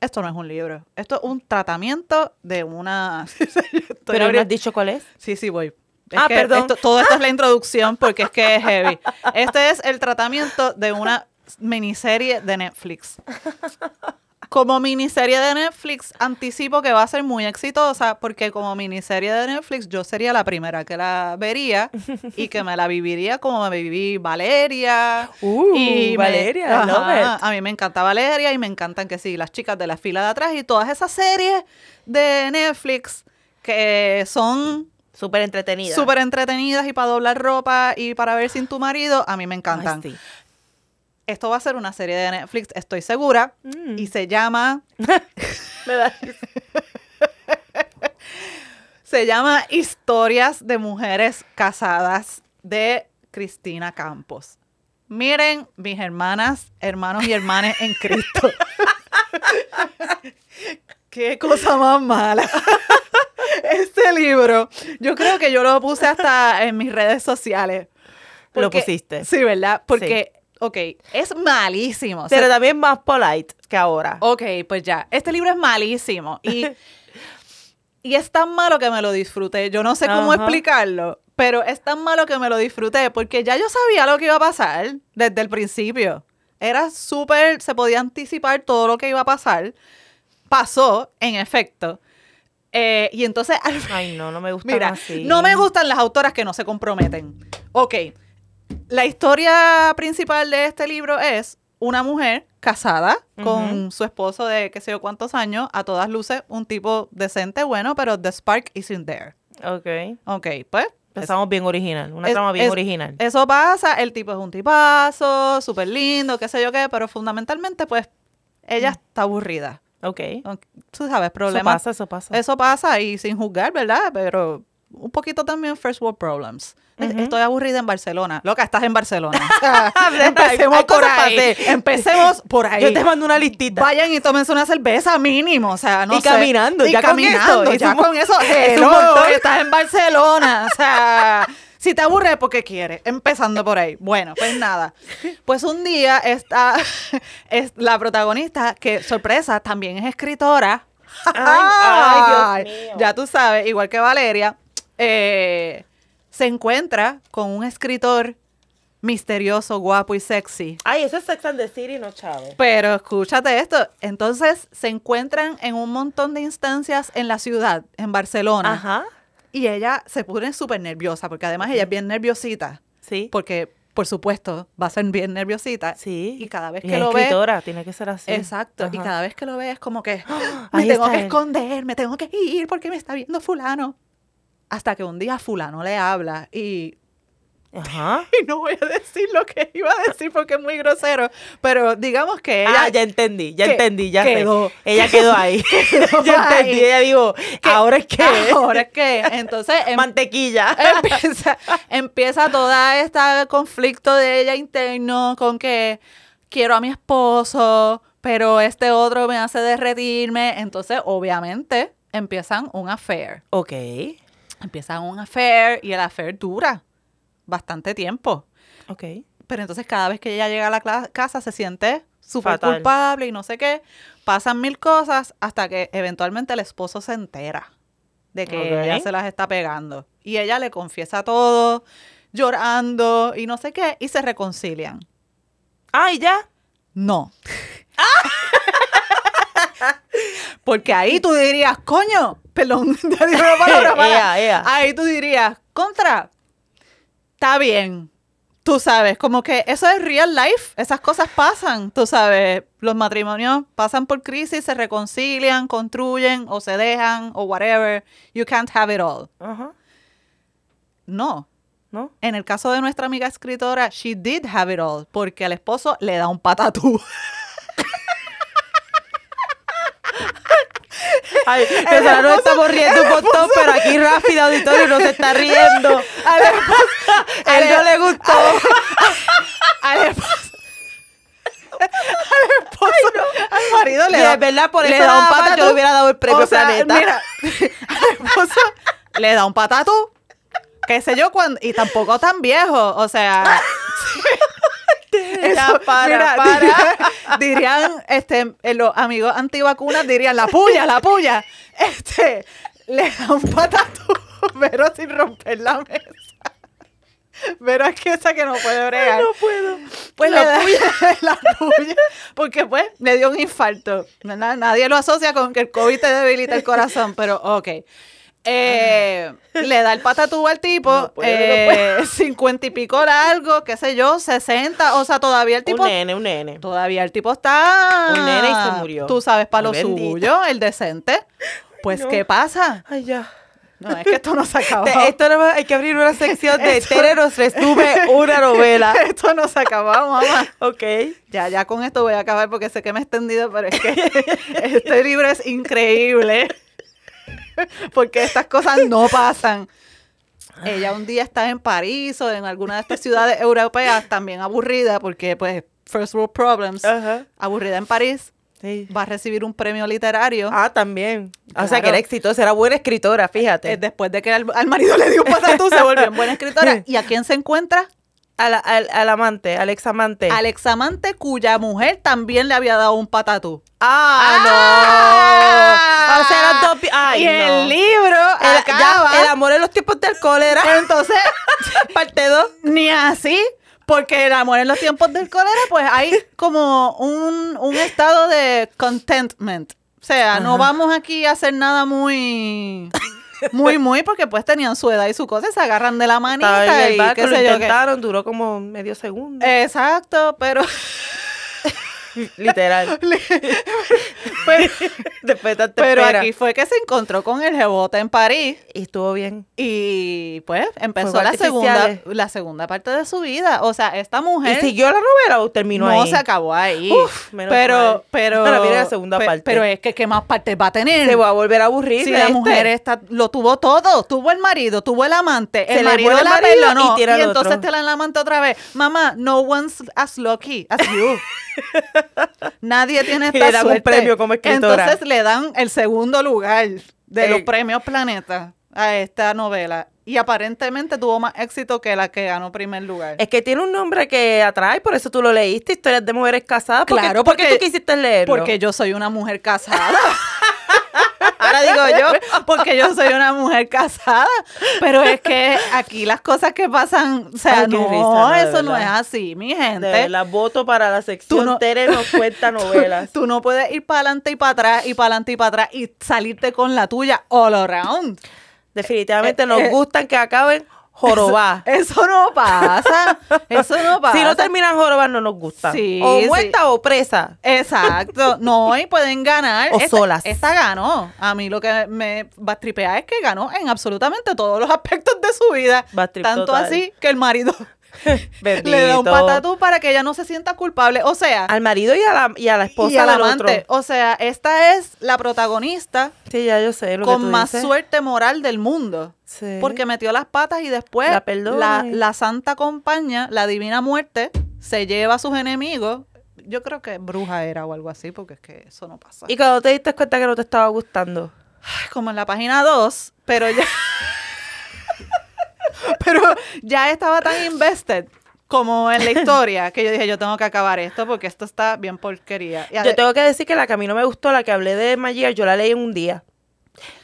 esto no es un libro. Esto es un tratamiento de una... Pero no has dicho cuál es. Sí, sí, voy. Es Ah, perdón. esto- todo esto es la introducción porque es que es heavy. Este es el tratamiento de una miniserie de Netflix. como miniserie de Netflix, anticipo que va a ser muy exitosa porque como miniserie de Netflix yo sería la primera que la vería y que me la viviría como me viví Valeria. Uh, y me- Valeria, I love Ajá, it. A mí me encanta Valeria y me encantan que sí, las chicas de la fila de atrás y todas esas series de Netflix que son Súper entretenida. súper entretenidas y para doblar ropa y para ver sin tu marido, a mí me Ay, encantan. sí. Esto va a ser una serie de Netflix, estoy segura, Mm. y se llama Me da- se llama Historias de mujeres casadas de Cristina Campos. Miren, mis hermanas, hermanos y hermanas en Cristo. Qué cosa más mala. Este libro, yo creo que yo lo puse hasta en mis redes sociales. Lo pusiste. Sí, ¿verdad? Porque, ok, es malísimo. O sea, Pero también más polite que ahora. Ok, pues ya. Este libro es malísimo. Y, y es tan malo que me lo disfruté. Yo no sé cómo explicarlo, pero es tan malo que me lo disfruté porque ya yo sabía lo que iba a pasar desde el principio. Era súper, se podía anticipar todo lo que iba a pasar. Pasó, en efecto. Eh, y entonces, Ay, no, no me gusta Mira, así. no me gustan las autoras que no se comprometen. Ok, la historia principal de este libro es una mujer casada con su esposo de qué sé yo cuántos años, a todas luces un tipo decente, bueno, pero the spark isn't there. Ok. Ok, pues. Empezamos bien original. Una es- trama bien es- original. Eso pasa, el tipo es un tipazo, súper lindo, qué sé yo qué, pero fundamentalmente, pues, ella está aburrida. ok. Tú sabes, Eso problemas pasa, eso pasa. eso pasa y sin juzgar, ¿verdad? Pero un poquito también first world problems. Estoy aburrida en Barcelona. Loca, estás en Barcelona. Empecemos Hay por ahí. Empecemos por ahí. Yo te mando una listita. Vayan y tómense una cerveza mínimo, o sea, no Y sé. caminando, y ya con caminando, eso, es ya con eso. es un hello, montón. estás en Barcelona, o sea, si te aburres porque quieres, empezando por ahí. Bueno, pues nada. Pues un día está es la protagonista que sorpresa también es escritora. Ay, Dios mío. Ya tú sabes, igual que Valeria, eh, se encuentra con un escritor misterioso, guapo y sexy. Ay, eso es Sex and the City, no chavo. Pero escúchate esto, entonces se encuentran en un montón de instancias en la ciudad, en Barcelona, Ajá. y ella se pone súper nerviosa, porque además ella es bien nerviosita, Sí. porque por supuesto va a ser bien nerviosita, Sí. y cada vez Y que lo ve, escritora, tiene que ser así. exacto, y Ajá. cada vez que lo ve es como que "Ah, me Ahí tengo que él. esconder, me tengo que ir porque me está viendo fulano. Hasta que un día fulano le habla y Ajá. y no voy a decir lo que iba a decir porque es muy grosero, pero digamos que ella ah, ya entendí, ya que- entendí, ya quedó. sé. Ella quedó ahí. ya ahí. entendí, ella dijo, ahora es que ahora es que entonces em- mantequilla. empieza, empieza todo este conflicto de ella interno con que quiero a mi esposo, pero este otro me hace derretirme, entonces obviamente empiezan un affair, ok. Empiezan un affair y el affair dura bastante tiempo. Ok. Pero entonces cada vez que ella llega a la casa se siente súper culpable y no sé qué. Pasan mil cosas hasta que eventualmente el esposo se entera de que ella se las está pegando. Y ella le confiesa todo, llorando y no sé qué, y se reconcilian. Ah, ¿y ya? No. Porque ahí tú dirías, coño, perdón, ya dije una palabra mala. Ahí tú dirías, contra, está bien. Tú sabes, como que eso es real life, esas cosas pasan, tú sabes, los matrimonios pasan por crisis, se reconcilian, construyen o se dejan o whatever. You can't have it all. No. ¿No? En el caso de nuestra amiga escritora, she did have it all, porque al esposo le da un patatú. Ay, nosotros nos estamos riendo un montón, pero aquí Rafi de auditorio no se está riendo. A él no le gustó. al esposo, al esposo, al marido le da, verdad, por le da un dama patatú. yo le hubiera dado el premio O sea, Planeta. Mira, al esposo le da un patatú, qué sé yo, cuando, y tampoco tan viejo, o sea... eso, para, mira, para. Dirían, dirían, este, eh, los amigos antivacunas dirían la puya, la puya. Este, le da un patatú, pero sin romper la mesa. Pero es que esa que no puede bregar. No puedo. Pues La da la puya, porque pues le dio un infarto. Na- Nadie lo asocia con que el COVID te debilita el corazón, pero ok. Eh, le da el patatú al tipo, No puedo, no eh, cincuenta y pico largo, qué sé yo, 60, o sea, todavía el tipo un nene, un nene. Todavía el tipo está. Un nene y se murió. Tú sabes, para lo suyo, el decente. Pues, no. ¿qué pasa? Ay, ya. No, es que esto no se acabó. Te- esto más hay que abrir una sección de Esto- Tere nos resume una novela. esto no se acabó, mamá. Ok. Ya, ya con esto voy a acabar porque sé que me he extendido, pero es que este libro es increíble. Porque estas cosas no pasan. Ella un día está en París o en alguna de estas ciudades europeas, también aburrida, porque pues, first world problems, Ajá. aburrida en París, Sí. va a recibir un premio literario. Ah, también. O sea, Claro. que era exitosa, era buena escritora, fíjate. Eh, después de que al, al marido le dio un patatú, se volvió en buena escritora. ¿Y a quién se encuentra? A la- al, al amante, al ex amante. Al examante cuya mujer también le había dado un patatú. ¡Ah, no! O sea, eran dos... ¡Ay, y no! el libro El- acaba. ya, el amor en los tiempos del cólera. Entonces, Parte 2. ni así, porque el amor en los tiempos del cólera, pues hay como un, un estado de contentment. O sea, no Ajá. vamos aquí a hacer nada muy, muy, muy, porque pues tenían su edad y su cosa, y se agarran de la manita Estaba en el y qué lo sé yo qué. intentaron, duró como medio segundo. Exacto, pero, Literal. pero, Después de pero aquí fue que se encontró con el rebote en París. Y estuvo bien. Y pues empezó la segunda, la segunda parte de su vida. O sea, esta mujer ¿Y siguió la novela o terminó no ahí? se acabó ahí. Uf, menos pero, pero, Ahora viene la segunda pe- parte. Pero es que qué más partes va a tener. Se va a volver a aburrir. si la este. mujer está, lo tuvo todo, tuvo el marido, tuvo el amante, Se el marido la marido perdonó y y entonces otro. te la amante otra vez. Mamá, no one's as lucky as you. Nadie tiene esta le dan un premio como escritora. Entonces le dan el segundo lugar de los Eh. premios Planeta a esta novela. Y aparentemente tuvo más éxito que la que ganó primer lugar. Es que tiene un nombre que atrae, por eso tú lo leíste, historias de mujeres casadas. ¿Por qué- Claro, ¿por qué porque- tú quisiste leerlo? Porque yo soy una mujer casada. ahora digo yo. Porque yo soy una mujer casada. Pero es que aquí las cosas que pasan, o sea, Ay, no, risa, no, de eso no es así, mi gente. verdad, voto para la sección Tú no- Tere nos cuenta novelas. Tú no puedes ir para adelante y para atrás y para adelante y para atrás y salirte con la tuya all around. Definitivamente Eh, nos eh, gustan que acaben jorobá. Eso no pasa. Eso no pasa. Si no terminan jorobá, no nos gusta. Sí, o sí. muerta o presa. Exacto. No, y pueden ganar. O esta, solas. Esta ganó. A mí lo que me va a tripear es que ganó en absolutamente todos los aspectos de su vida. Bad trip Tanto total. así que el marido. le da un patatú para que ella no se sienta culpable. O sea, Al marido y a la, y a la esposa y al amante. otro. O sea, esta es la protagonista Sí, ya yo sé lo que con tú más dices. suerte moral del mundo. Sí. Porque metió las patas y después La santa compañía, la divina muerte, se lleva a sus enemigos. Yo creo que bruja era o algo así, porque es que eso no pasa. Y cuando te diste cuenta que no te estaba gustando. Ay, como en la página 2, pero ya. pero ya estaba tan invested como en la historia que yo dije, yo tengo que acabar esto porque esto está bien porquería. Y Yo tengo que decir que la que a mí no me gustó, la que hablé de Magia, yo la leí en un día.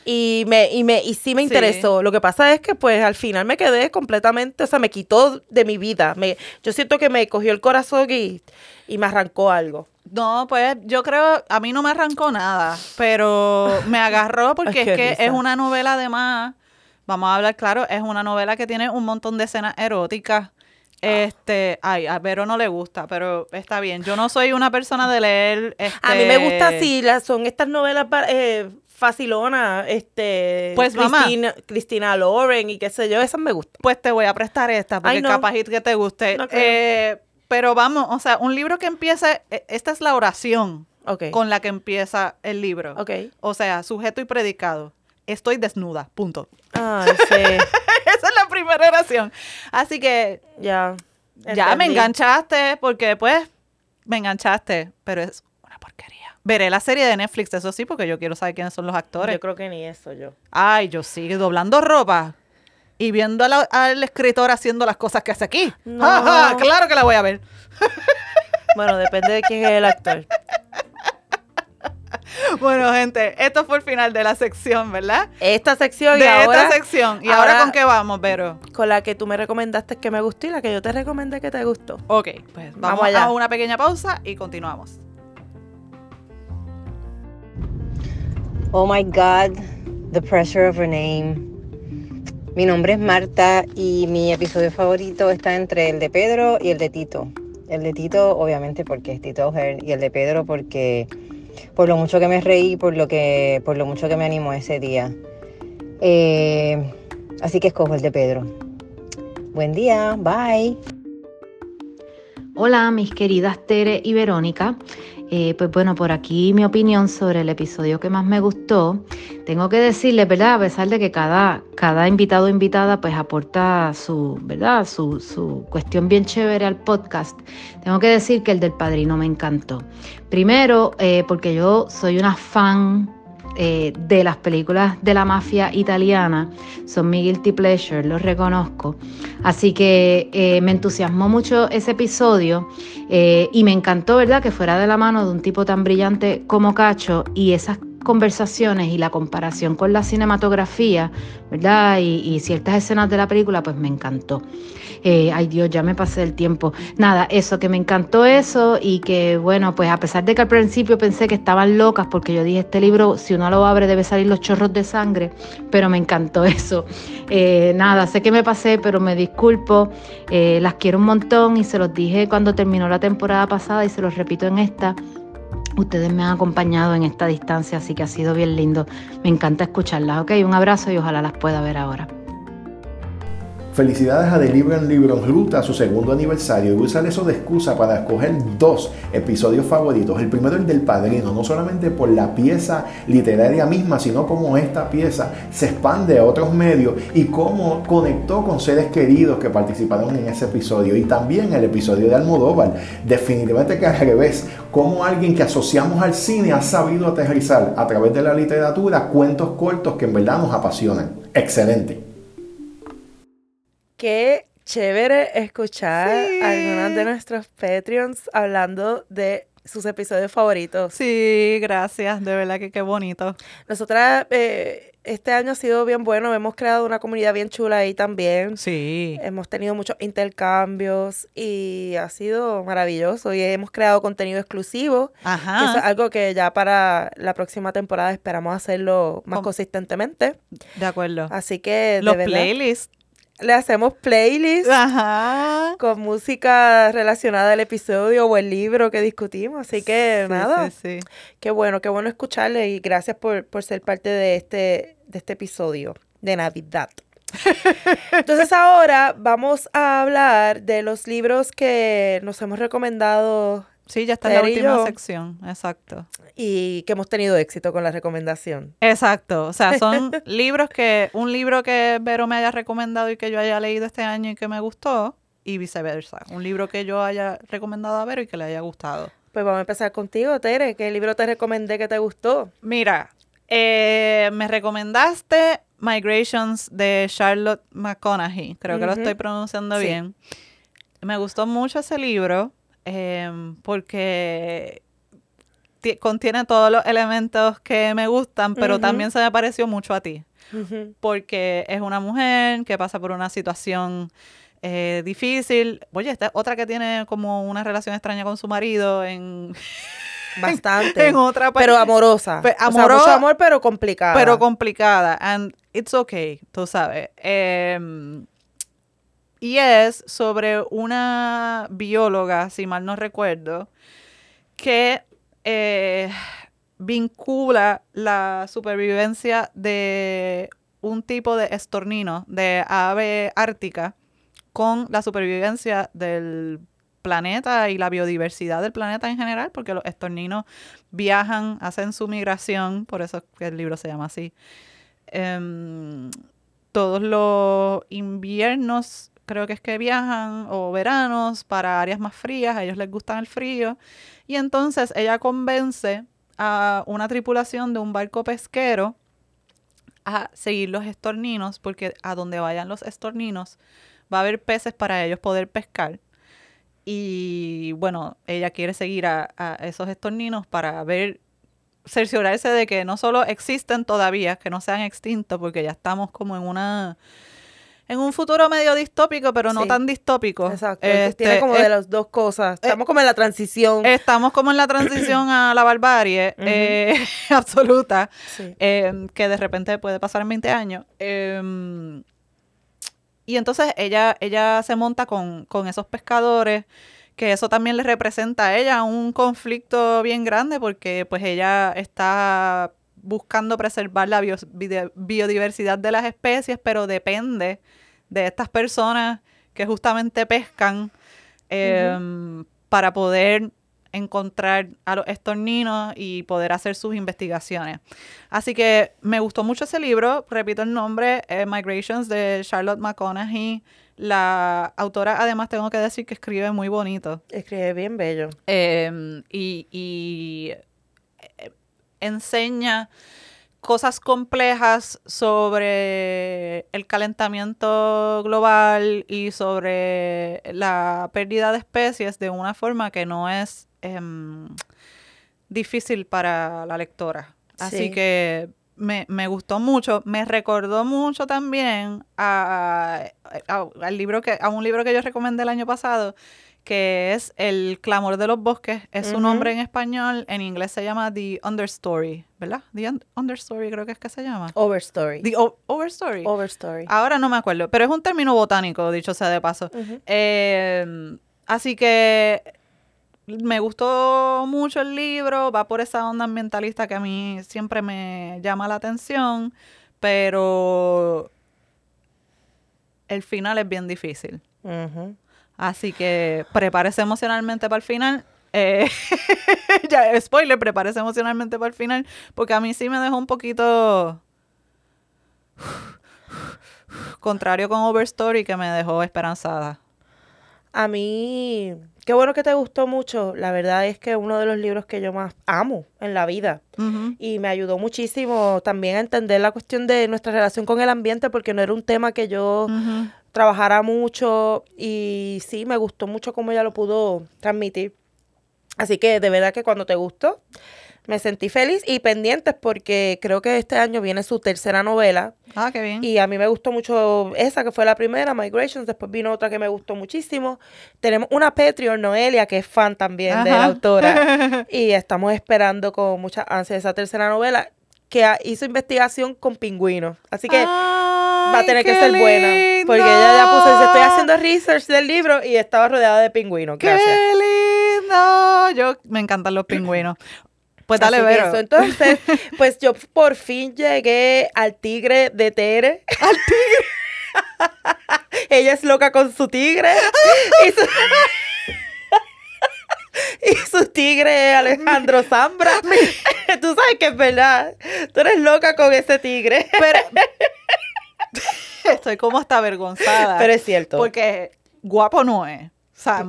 Y me, y me, y sí me Sí. interesó. Lo que pasa es que pues al final me quedé completamente, o sea, me quitó de mi vida. Me, yo siento que me cogió el corazón y, y me arrancó algo. No, pues yo creo, a mí no me arrancó nada, pero me agarró porque es que risa. es una novela además, vamos a hablar claro, es una novela que tiene un montón de escenas eróticas. Este, ay, a Vero no le gusta, pero está bien. Yo no soy una persona de leer. A mí me gusta este, si las, son estas novelas eh, facilonas, este, Pues, mamá. Cristina, Cristina Loren y qué sé yo, esas me gustan. Pues te voy a prestar esta, porque Ay, no. capaz que te guste. No. Eh, pero vamos, o sea, un libro que empieza, e- esta es la oración con la que empieza el libro. Ok. O sea, sujeto y predicado. Estoy desnuda, punto. Ay, sí, Esa es la primera oración. Así que ya. ya me enganchaste, porque pues me enganchaste, pero es una porquería. Veré la serie de Netflix, eso sí, porque yo quiero saber quiénes son los actores. Yo creo que ni eso yo. Ay, yo sigo doblando ropa y viendo al escritor haciendo las cosas que hace aquí. No. Ja, ja, claro que la voy a ver. Bueno, depende de quién es el actor. bueno, gente, esto fue el final de la sección, ¿verdad? Esta sección y de ahora, esta sección. ¿Y ahora, ahora- con qué vamos, Vero? con la que tú me recomendaste que me gustó y la que yo te recomendé que te gustó. Ok, pues vamos, Vamos allá. a una pequeña pausa y continuamos. Oh my God, the pressure of her name. Mi nombre es Marta y mi episodio favorito está entre el de Pedro y el de Tito. El de Tito, obviamente, porque es Tito O'Hare, y el de Pedro porque por lo mucho que me reí, por lo que, por lo mucho que me animó ese día. Eh, así que escojo el de Pedro. Buen día, bye. Hola, mis queridas Tere y Verónica. Eh, pues bueno, por aquí mi opinión sobre el episodio que más me gustó. Tengo que decirles, ¿verdad? A pesar de que cada, cada invitado o invitada pues aporta su, ¿verdad? Su, su cuestión bien chévere al podcast. Tengo que decir que el del padrino me encantó. Primero, eh, porque yo soy una fan eh, de las películas de la mafia italiana. Son mi guilty pleasure, los reconozco. Así que eh, me entusiasmó mucho ese episodio eh, y me encantó, ¿verdad?, que fuera de la mano de un tipo tan brillante como Cacho y esas conversaciones y la comparación con la cinematografía, ¿verdad? Y, ciertas escenas de la película, pues me encantó. Eh, ay Dios, ya me pasé el tiempo. Nada, eso, que me encantó eso y que bueno, pues a pesar de que al principio pensé que estaban locas porque yo dije, este libro, si uno lo abre debe salir los chorros de sangre, pero me encantó eso. Eh, nada, sé que me pasé, pero me disculpo, Eh, las quiero un montón y se los dije cuando terminó la temporada pasada y se los repito en esta. Ustedes me han acompañado en esta distancia, así que ha sido bien lindo. Me encanta escucharlas, ok, un abrazo y ojalá las pueda ver ahora. Felicidades a The Libro en Libro en ruta a su segundo aniversario y usar eso de excusa para escoger dos episodios favoritos. El primero el del Padrino, no solamente por la pieza literaria misma, sino cómo esta pieza se expande a otros medios y cómo conectó con seres queridos que participaron en ese episodio. Y también el episodio de Almodóvar, definitivamente que al revés, cómo alguien que asociamos al cine ha sabido aterrizar a través de la literatura cuentos cortos que en verdad nos apasionan. Excelente. Qué chévere escuchar Sí. a algunos de nuestros Patreons hablando de sus episodios favoritos. Sí, gracias, de verdad que qué bonito. Nosotras, eh, este año ha sido bien bueno, hemos creado una comunidad bien chula ahí también. Sí. Hemos tenido muchos intercambios y ha sido maravilloso y hemos creado contenido exclusivo, que eso es Ajá, algo que ya para la próxima temporada esperamos hacerlo más consistentemente. de acuerdo. Así que de Los verdad, playlists. Le hacemos playlists Ajá. con música relacionada al episodio o el libro que discutimos. Así que Sí, nada, Sí, sí. qué bueno, qué bueno escucharle y gracias por, por ser parte de este, de este episodio de Navidad. Entonces ahora vamos a hablar de los libros que nos hemos recomendado Sí, ya está en la última yo. sección. Exacto. y que hemos tenido éxito con la recomendación. Exacto. O sea, son libros que, un libro que Vero me haya recomendado y que yo haya leído este año y que me gustó, y viceversa. Un libro que yo haya recomendado a Vero y que le haya gustado. Pues vamos a empezar contigo, Tere. ¿Qué libro te recomendé que te gustó? Mira, eh, me recomendaste Migrations de Charlotte McConaughey. Creo que lo estoy pronunciando Sí. bien. Me gustó mucho ese libro em, porque ti- contiene todos los elementos que me gustan, pero también se me pareció mucho a ti. Porque es una mujer que pasa por una situación eh, difícil. Oye, esta es otra que tiene como una relación extraña con su marido en, Bastante. en otra parte. pero amorosa. Pe- O sea, mucho amor, pero complicada. pero complicada. And it's okay, tú sabes. Em, y es sobre una bióloga, si mal no recuerdo, que eh, vincula la supervivencia de un tipo de estornino, de ave ártica, con la supervivencia del planeta y la biodiversidad del planeta en general, porque los estorninos viajan, hacen su migración, por eso es que el libro se llama así. Em, todos los inviernos creo que es que viajan o veranos para áreas más frías, a ellos les gusta el frío, y entonces ella convence a una tripulación de un barco pesquero a seguir los estorninos, porque a donde vayan los estorninos va a haber peces para ellos poder pescar. Y bueno, ella quiere seguir a, a esos estorninos para ver cerciorarse de que no solo existen todavía, que no se han extinto, porque ya estamos como en una en un futuro medio distópico, pero no Sí. tan distópico. Exacto. Este, tiene como es- de las dos cosas. Estamos como en la transición. Estamos como en la transición a la barbarie eh, absoluta, Sí. eh, que de repente puede pasar en 20 años. Eh, y entonces ella, ella se monta con, con esos pescadores, que eso también le representa a ella un conflicto bien grande, porque pues ella está buscando preservar la biodiversidad de las especies, pero depende de estas personas que justamente pescan em, para poder encontrar a los estorninos y poder hacer sus investigaciones. Así que me gustó mucho ese libro, repito el nombre, eh, Migrations de Charlotte McConaughey. La autora además tengo que decir que escribe muy bonito. Escribe bien bello. Eh, y, y, enseña cosas complejas sobre el calentamiento global y sobre la pérdida de especies de una forma que no es em, difícil para la lectora. Así Sí. que me, me gustó mucho. Me recordó mucho también a, a- al libro que, a un libro que yo recomendé el año pasado, que es El clamor de los bosques. Es Ujú. nombre en español. En inglés se llama The Understory, ¿verdad? The Un- Understory creo que es que se llama. Overstory. The Overstory. Overstory. Ahora no me acuerdo, pero es un término botánico, dicho sea de paso. Eh, así que me gustó mucho el libro, va por esa onda ambientalista que a mí siempre me llama la atención, pero el final es bien difícil. Así que prepárese emocionalmente para el final. Eh, ya, spoiler, prepárese emocionalmente para el final, porque a mí sí me dejó un poquito contrario con Overstory que me dejó esperanzada. A mí, qué bueno que te gustó mucho. La verdad es que es uno de los libros que yo más amo en la vida. Y me ayudó muchísimo también a entender la cuestión de nuestra relación con el ambiente, porque no era un tema que yo. Trabajara mucho. Y sí, me gustó mucho cómo ella lo pudo transmitir. Así que de verdad que cuando te gustó, me sentí feliz y pendientes porque creo que este año viene su tercera novela. Ah, qué bien. Y a mí me gustó mucho esa, que fue la primera, Migrations. Después vino otra que me gustó muchísimo. Tenemos una Patreon, Noelia, que es fan también de la autora. y estamos esperando con mucha ansia esa tercera novela, que hizo investigación con pingüinos. Así que va a tener que ser buena. Porque ella ya puso, estoy haciendo research del libro y estaba rodeada de pingüinos. Gracias. ¡Qué lindo! Yo me encantan los pingüinos. Pues dale, Vero. eso. Entonces, pues yo por fin llegué al tigre de Tere. Al tigre. Ella es loca con su tigre. y, su... y su tigre es Alejandro Zambra. Tú sabes que es verdad. Tú eres loca con ese tigre. Pero estoy como hasta avergonzada. Pero es cierto. Porque guapo no es.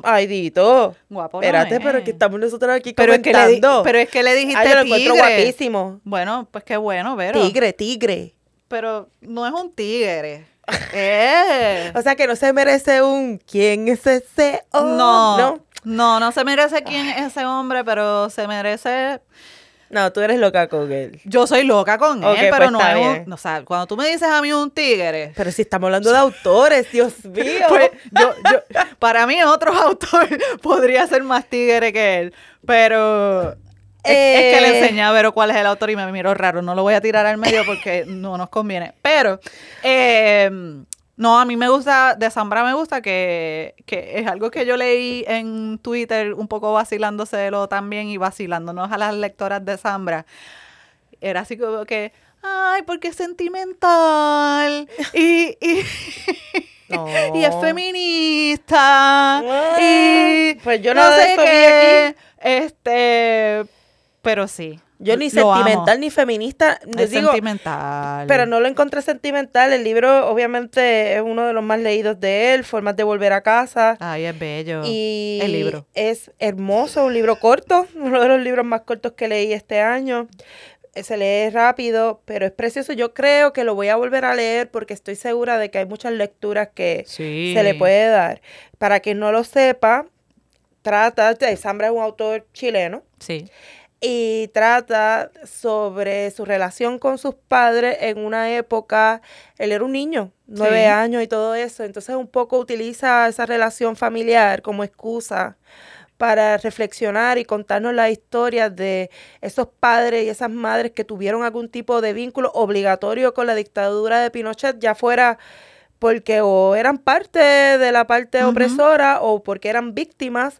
Ay, Dito. guapo no Espérate, es. pero que estamos nosotros aquí pero es que le comentando. pero es que le dijiste Ay, yo lo encuentro tigre. guapísimo. Bueno, pues qué bueno, Vero. Tigre, tigre. Pero no es un tigre. Eh. O sea que no se merece un ¿quién es ese? Oh, no, no. no, no se merece quién es ese hombre, pero se merece. No, tú eres loca con él. Yo soy loca con él, pero pues no es un. O sea, cuando tú me dices a mí un tigre, Pero si estamos hablando de autores, Dios mío. pues yo, yo, para mí otro autor podría ser más tigre que él, pero. Es, es que le Eh. enseñé a ver cuál es el autor y me miró raro. No lo voy a tirar al medio porque no nos conviene. Pero, eh, no, a mí me gusta, de Zambra me gusta que, que es algo que yo leí en Twitter, un poco vacilándoselo también y vacilándonos a las lectoras de Zambra. Era así como que, ay, porque es sentimental y, y, No. y es feminista y pues yo eso vi aquí. Este, pero sí. Yo ni lo amo. sentimental ni feminista. Les Es digo, sentimental. pero no lo encontré sentimental. El libro, obviamente, es uno de los más leídos de él, Formas de volver a casa. Ay, es bello. Y el libro. es hermoso, un libro corto, uno de los libros más cortos que leí este año. Eh, Se lee rápido, pero es precioso. Yo creo que lo voy a volver a leer porque estoy segura de que hay muchas lecturas que Sí. se le puede dar. Para quien no lo sepa, trata, de Zambra es un autor chileno. Sí. Y trata sobre su relación con sus padres en una época, él era un niño, nueve Sí. años y todo eso, entonces un poco utiliza esa relación familiar como excusa para reflexionar y contarnos la historia de esos padres y esas madres que tuvieron algún tipo de vínculo obligatorio con la dictadura de Pinochet, ya fuera porque o eran parte de la parte opresora o porque eran víctimas.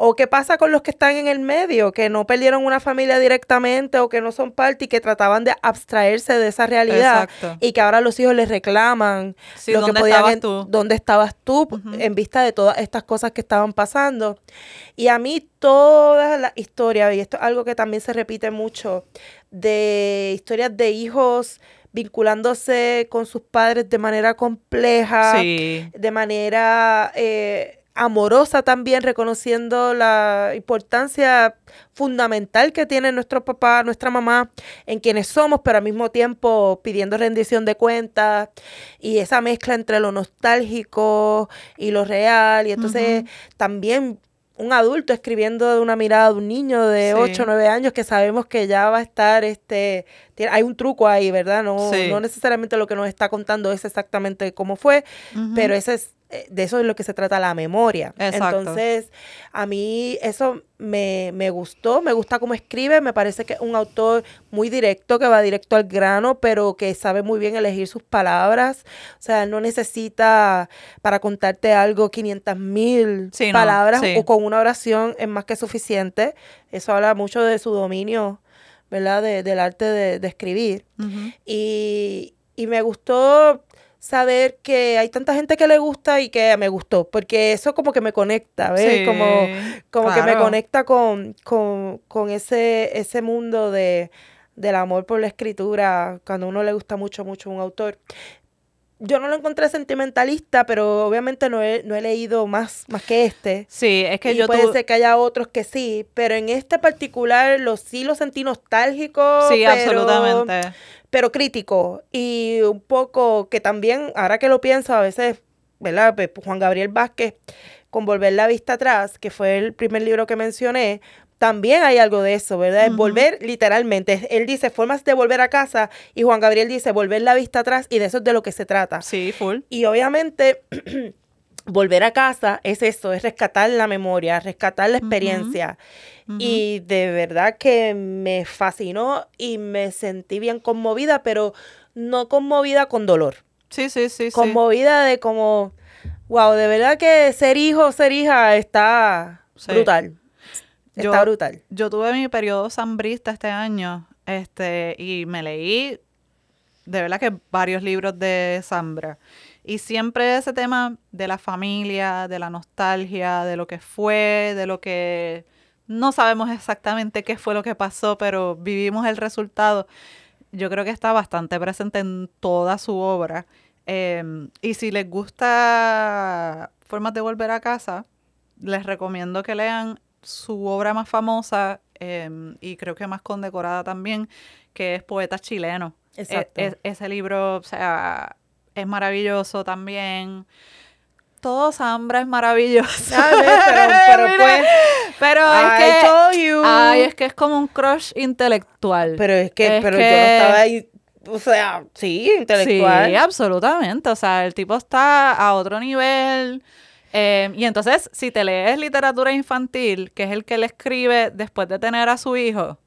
O qué pasa con los que están en el medio, que no perdieron una familia directamente o que no son parte y que trataban de abstraerse de esa realidad Exacto. y que ahora los hijos les reclaman Sí, lo que ¿dónde podían estabas tú? dónde estabas tú en vista de todas estas cosas que estaban pasando. Y a mí todas las historias, y esto es algo que también se repite mucho, de historias de hijos vinculándose con sus padres de manera compleja, Sí. de manera eh, amorosa también, reconociendo la importancia fundamental que tiene nuestro papá, nuestra mamá, en quienes somos, pero al mismo tiempo pidiendo rendición de cuentas y esa mezcla entre lo nostálgico y lo real. Y entonces también un adulto escribiendo de una mirada de un niño de Sí. 8 o 9 años que sabemos que ya va a estar, este, tiene- hay un truco ahí, ¿verdad? No, Sí. no necesariamente lo que nos está contando es exactamente cómo fue, pero ese es, de eso es lo que se trata la memoria. Exacto. Entonces, a mí eso me, me gustó, me gusta cómo escribe, me parece que es un autor muy directo, que va directo al grano, pero que sabe muy bien elegir sus palabras. O sea, no necesita para contarte algo 500 mil Sí, no, palabras sí. o con una oración es más que suficiente. Eso habla mucho de su dominio, ¿verdad? De- del arte de, de escribir. Y, y me gustó saber que hay tanta gente que le gusta y que me gustó, porque eso como que me conecta, ¿ves? Sí, como como que me conecta con, con, con ese, ese mundo de, del amor por la escritura, cuando a uno le gusta mucho, mucho un autor. Yo no lo encontré sentimentalista, pero obviamente no he, no he leído más, más que este. Sí, es que y yo puede tu- ser que haya otros que sí, pero en este particular lo sí lo sentí nostálgico. Sí, pero- absolutamente. pero crítico y un poco que también, ahora que lo pienso, a veces, ¿verdad? Pues, Juan Gabriel Vázquez, con Volver la Vista Atrás, que fue el primer libro que mencioné, también hay algo de eso, ¿verdad? Es Ujú. volver literalmente. Él dice formas de volver a casa y Juan Gabriel dice volver la vista atrás y de eso es de lo que se trata. Sí, full. Y obviamente volver a casa es eso, es rescatar la memoria, rescatar la experiencia. Y de verdad que me fascinó y me sentí bien conmovida, pero no conmovida con dolor. Sí, sí, sí, sí. Conmovida de como, wow, de verdad que ser hijo ser hija está Sí. brutal. Yo- Está brutal. Yo tuve mi periodo sambrista este año, este, y me leí de verdad que varios libros de Zambra. Y siempre ese tema de la familia, de la nostalgia, de lo que fue, de lo que no sabemos exactamente qué fue lo que pasó, pero vivimos el resultado. Yo creo que está bastante presente en toda su obra. Em, y si les gusta Formas de Volver a Casa, les recomiendo que lean su obra más famosa em, y creo que más condecorada también, que es Poeta Chileno. E- Exacto. es- ese libro, o sea, es maravilloso también. Todo Zambra es maravilloso. A ver, pero, pero pues, pero I es que, told you. ay, es que es como un crush intelectual. pero es que, es pero yo no estaba ahí, o sea, sí, intelectual. Sí, absolutamente. O sea, el tipo está a otro nivel. Eh, y entonces, si te lees literatura infantil, que es el que le escribe después de tener a su hijo,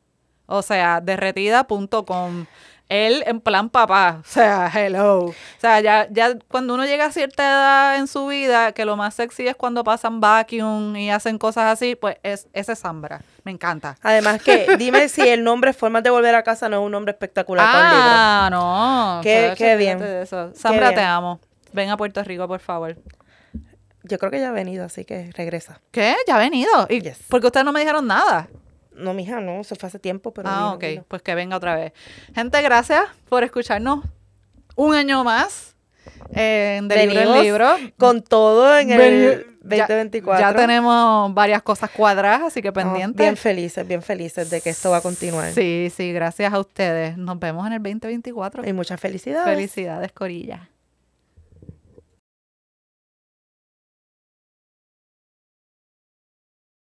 o sea, derretida.com, él en plan papá, o sea, hello. O sea, ya, ya cuando uno llega a cierta edad en su vida, que lo más sexy es cuando pasan vacuum y hacen cosas así, pues es ese Zambra. Me encanta. Además que, dime si el nombre Formas de Volver a Casa no es un nombre espectacular para un libro. Ah, no. Qué- bien. te amo. Ven a Puerto Rico, por favor. Yo creo que ya ha venido, así que regresa. ¿Qué? ¿Ya ha venido? ¿Y Yes. ¿Por qué ustedes no me dijeron nada? No, mija, no, eso fue hace tiempo, pero ah, vino, ok. vino. Pues que venga otra vez. Gente, gracias por escucharnos un año más en De Libro en Libro. Con todo en el Veni- ya- 2024. Ya, tenemos varias cosas cuadradas, así que pendientes. Bien felices, bien felices de que esto va a continuar. Sí, sí, gracias a ustedes. Nos vemos en el 2024. Y muchas felicidades. Felicidades, Corilla.